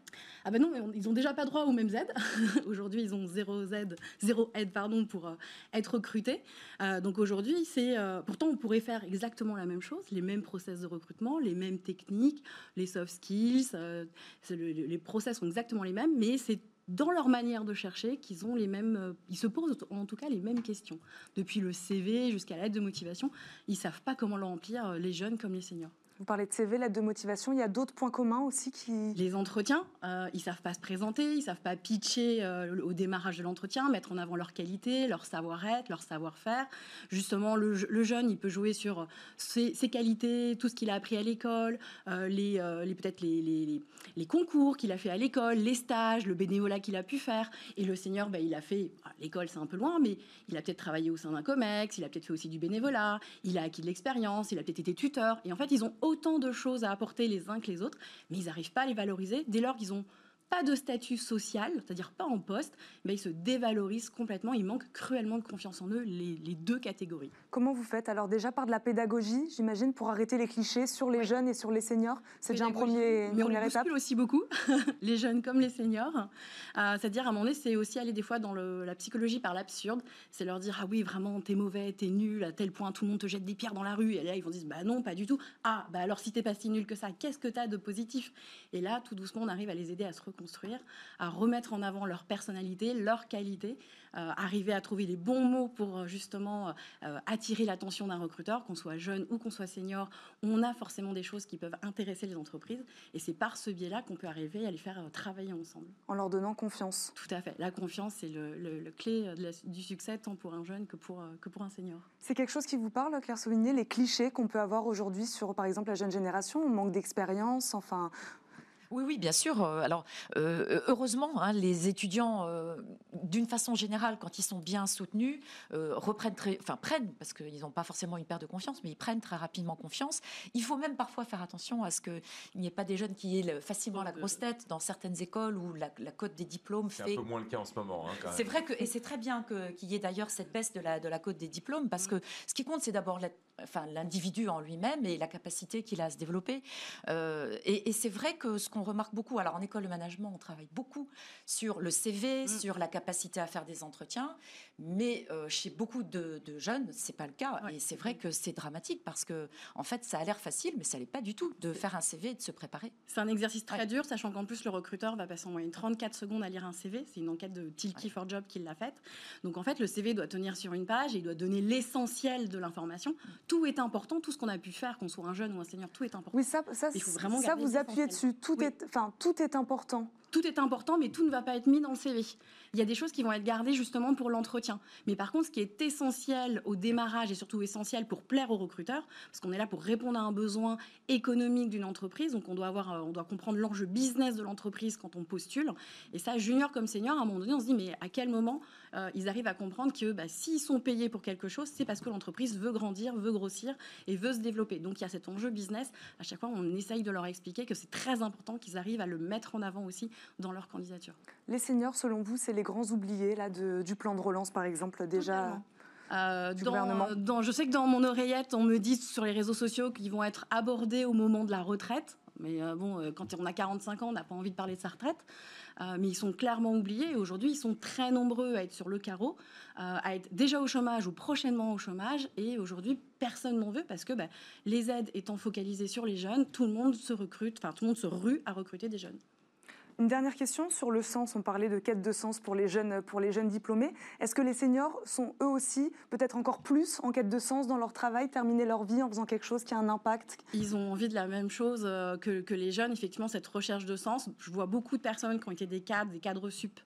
Ah ben non, ils n'ont déjà pas droit aux mêmes aides. aujourd'hui, ils ont zéro aide, zéro aide pardon, pour euh, être recrutés. Euh, donc aujourd'hui, c'est pourtant on pourrait faire exactement la même chose, les mêmes process de recrutement, les mêmes techniques, les soft skills, les process sont exactement les mêmes, mais c'est dans leur manière de chercher qu'ils ont les mêmes, euh, ils se posent en tout cas les mêmes questions. Depuis le CV jusqu'à l'aide de motivation, ils savent pas comment le remplir, euh, les jeunes comme les seniors. Vous parlez de CV, l'aide de motivation. Il y a d'autres points communs aussi qui. Les entretiens, euh, ils savent pas se présenter, ils savent pas pitcher euh, au démarrage de l'entretien, mettre en avant leur qualité, leur savoir-être, leur savoir-faire. Justement, le, jeune, il peut jouer sur ses, qualités, tout ce qu'il a appris à l'école, euh, les, les peut-être les, les, les, concours qu'il a fait à l'école, les stages, le bénévolat qu'il a pu faire. Et le senior, ben, il a fait. L'école, c'est un peu loin, mais il a peut-être travaillé au sein d'un COMEX, il a peut-être fait aussi du bénévolat, il a acquis de l'expérience, il a peut-être été tuteur. Et en fait, ils ont autant de choses à apporter les uns que les autres, mais ils n'arrivent pas à les valoriser dès lors qu'ils ont pas de statut social, c'est-à-dire pas en poste, mais ils se dévalorisent complètement. Il manque cruellement de confiance en eux, les, deux catégories. Comment vous faites Alors déjà par de la pédagogie, j'imagine, pour arrêter les clichés sur les jeunes et sur les seniors? C'est déjà un premier, mais on les bouscule aussi beaucoup, les jeunes comme les seniors. Euh, c'est-à-dire à un moment donné, c'est aussi aller des fois dans la psychologie par l'absurde. C'est leur dire ah oui vraiment t'es mauvais, t'es nul à tel point tout le monde te jette des pierres dans la rue. Et là ils vont dire bah non pas du tout. Ah bah alors si t'es pas si nul que ça, qu'est-ce que t'as de positif? Et là tout doucement on arrive à les aider à se construire, à remettre en avant leur personnalité, leur qualité, euh, arriver à trouver les bons mots pour euh, justement euh, attirer l'attention d'un recruteur, qu'on soit jeune ou qu'on soit senior. On a forcément des choses qui peuvent intéresser les entreprises et c'est par ce biais-là qu'on peut arriver à les faire travailler ensemble. En leur donnant confiance. Tout à fait. La confiance, c'est le, clé du succès tant pour un jeune que pour, que pour un senior. C'est quelque chose qui vous parle, Claire Sauvigné, les clichés qu'on peut avoir aujourd'hui sur, par exemple, la jeune génération, on manque d'expérience, enfin, oui, oui, bien sûr. Euh, alors, euh, heureusement, hein, les étudiants, euh, d'une façon générale, quand ils sont bien soutenus, reprennent très, enfin prennent, parce qu'ils n'ont pas forcément une perte de confiance, mais ils prennent très rapidement confiance. Il faut même parfois faire attention à ce qu'il n'y ait pas des jeunes qui aient facilement la grosse tête dans certaines écoles où la, cote des diplômes fait. C'est un peu moins le cas en ce moment. Hein, c'est vrai que, et c'est très bien qu'il y ait d'ailleurs cette baisse de la, de la cote des diplômes, parce que ce qui compte, c'est d'abord enfin, l'individu en lui-même et la capacité qu'il a à se développer. et, et c'est vrai que ce qu'on remarque beaucoup, alors en école de management, on travaille beaucoup sur le CV, mm. sur la capacité à faire des entretiens, mais euh, chez beaucoup de, jeunes, c'est pas le cas. Et c'est vrai que c'est dramatique parce que, en fait, ça a l'air facile, mais ça l'est pas du tout de faire un CV et de se préparer. C'est un exercice très dur, sachant qu'en plus, le recruteur va passer en moyenne 34 secondes à lire un CV. C'est une enquête de Tilky for Job qui l'a faite. Donc, en fait, le CV doit tenir sur une page et il doit donner l'essentiel de l'information. Tout est important, tout ce qu'on a pu faire, qu'on soit un jeune ou un senior, tout est important. Oui, ça, ça, il faut vraiment ça vous appuyez dessus. Tout, est, enfin, tout est important tout est important, mais tout ne va pas être mis dans le CV. Il y a des choses qui vont être gardées justement pour l'entretien. Mais par contre, ce qui est essentiel au démarrage et surtout essentiel pour plaire aux recruteurs, parce qu'on est là pour répondre à un besoin économique d'une entreprise, donc on doit, avoir, euh, on doit comprendre l'enjeu business de l'entreprise quand on postule. Et ça, junior comme senior, à un moment donné, on se dit, mais à quel moment euh, ils arrivent à comprendre que bah, s'ils sont payés pour quelque chose, c'est parce que l'entreprise veut grandir, veut grossir et veut se développer. Donc il y a cet enjeu business. À chaque fois, on essaye de leur expliquer que c'est très important qu'ils arrivent à le mettre en avant aussi dans leur candidature. Les seniors, selon vous, c'est les grands oubliés là, du plan de relance, par exemple, déjà euh, dans, Je sais que dans mon oreillette, on me dit sur les réseaux sociaux qu'ils vont être abordés au moment de la retraite. Mais euh, bon, euh, quand on a 45 ans, on n'a pas envie de parler de sa retraite. mais ils sont clairement oubliés. Aujourd'hui, ils sont très nombreux à être sur le carreau, à être déjà au chômage ou prochainement au chômage. Et aujourd'hui, personne n'en veut parce que bah, les aides étant focalisées sur les jeunes, tout le monde se recrute, enfin tout le monde se rue à recruter des jeunes. Une dernière question sur le sens. On parlait de quête de sens pour les jeunes, pour les jeunes diplômés. Est-ce que les seniors sont eux aussi, peut-être encore plus, en quête de sens dans leur travail, terminer leur vie en faisant quelque chose qui a un impact? Ils ont envie de la même chose euh, que, les jeunes, effectivement, cette recherche de sens. Je vois beaucoup de personnes qui ont été des cadres, des cadres sup,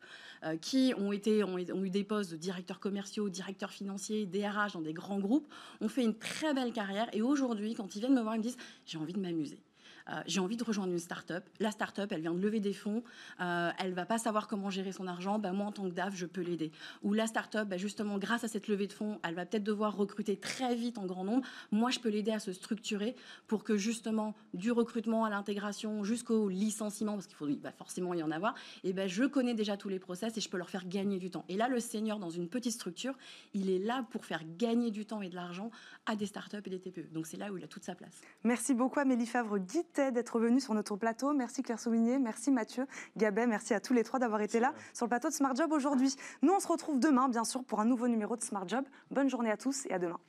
euh, qui ont, été, ont, eu des postes de directeurs commerciaux, directeurs financiers, DRH dans des grands groupes, ont fait une très belle carrière. Et aujourd'hui, quand ils viennent me voir, ils me disent j'ai envie de m'amuser. Euh, j'ai envie de rejoindre une start-up. La start-up, elle vient de lever des fonds, euh, elle va pas savoir comment gérer son argent. Ben, moi, en tant que DAF, je peux l'aider. Ou la start-up, ben, justement, grâce à cette levée de fonds, elle va peut-être devoir recruter très vite en grand nombre. Moi, je peux l'aider à se structurer pour que justement, du recrutement à l'intégration jusqu'au licenciement, parce qu'il faut bah, forcément y en avoir, et ben, je connais déjà tous les process et je peux leur faire gagner du temps. Et là, le senior, dans une petite structure, il est là pour faire gagner du temps et de l'argent à des start-up et des TPE. Donc c'est là où il a toute sa place. Merci beaucoup Amélie Favre, d'être venue sur notre plateau. Merci Claire Sauvigné, merci Mathieu, Gabet, merci à tous les trois d'avoir été là sur le plateau de Smart Job aujourd'hui. Nous, on se retrouve demain, bien sûr, pour un nouveau numéro de Smart Job. Bonne journée à tous et à demain.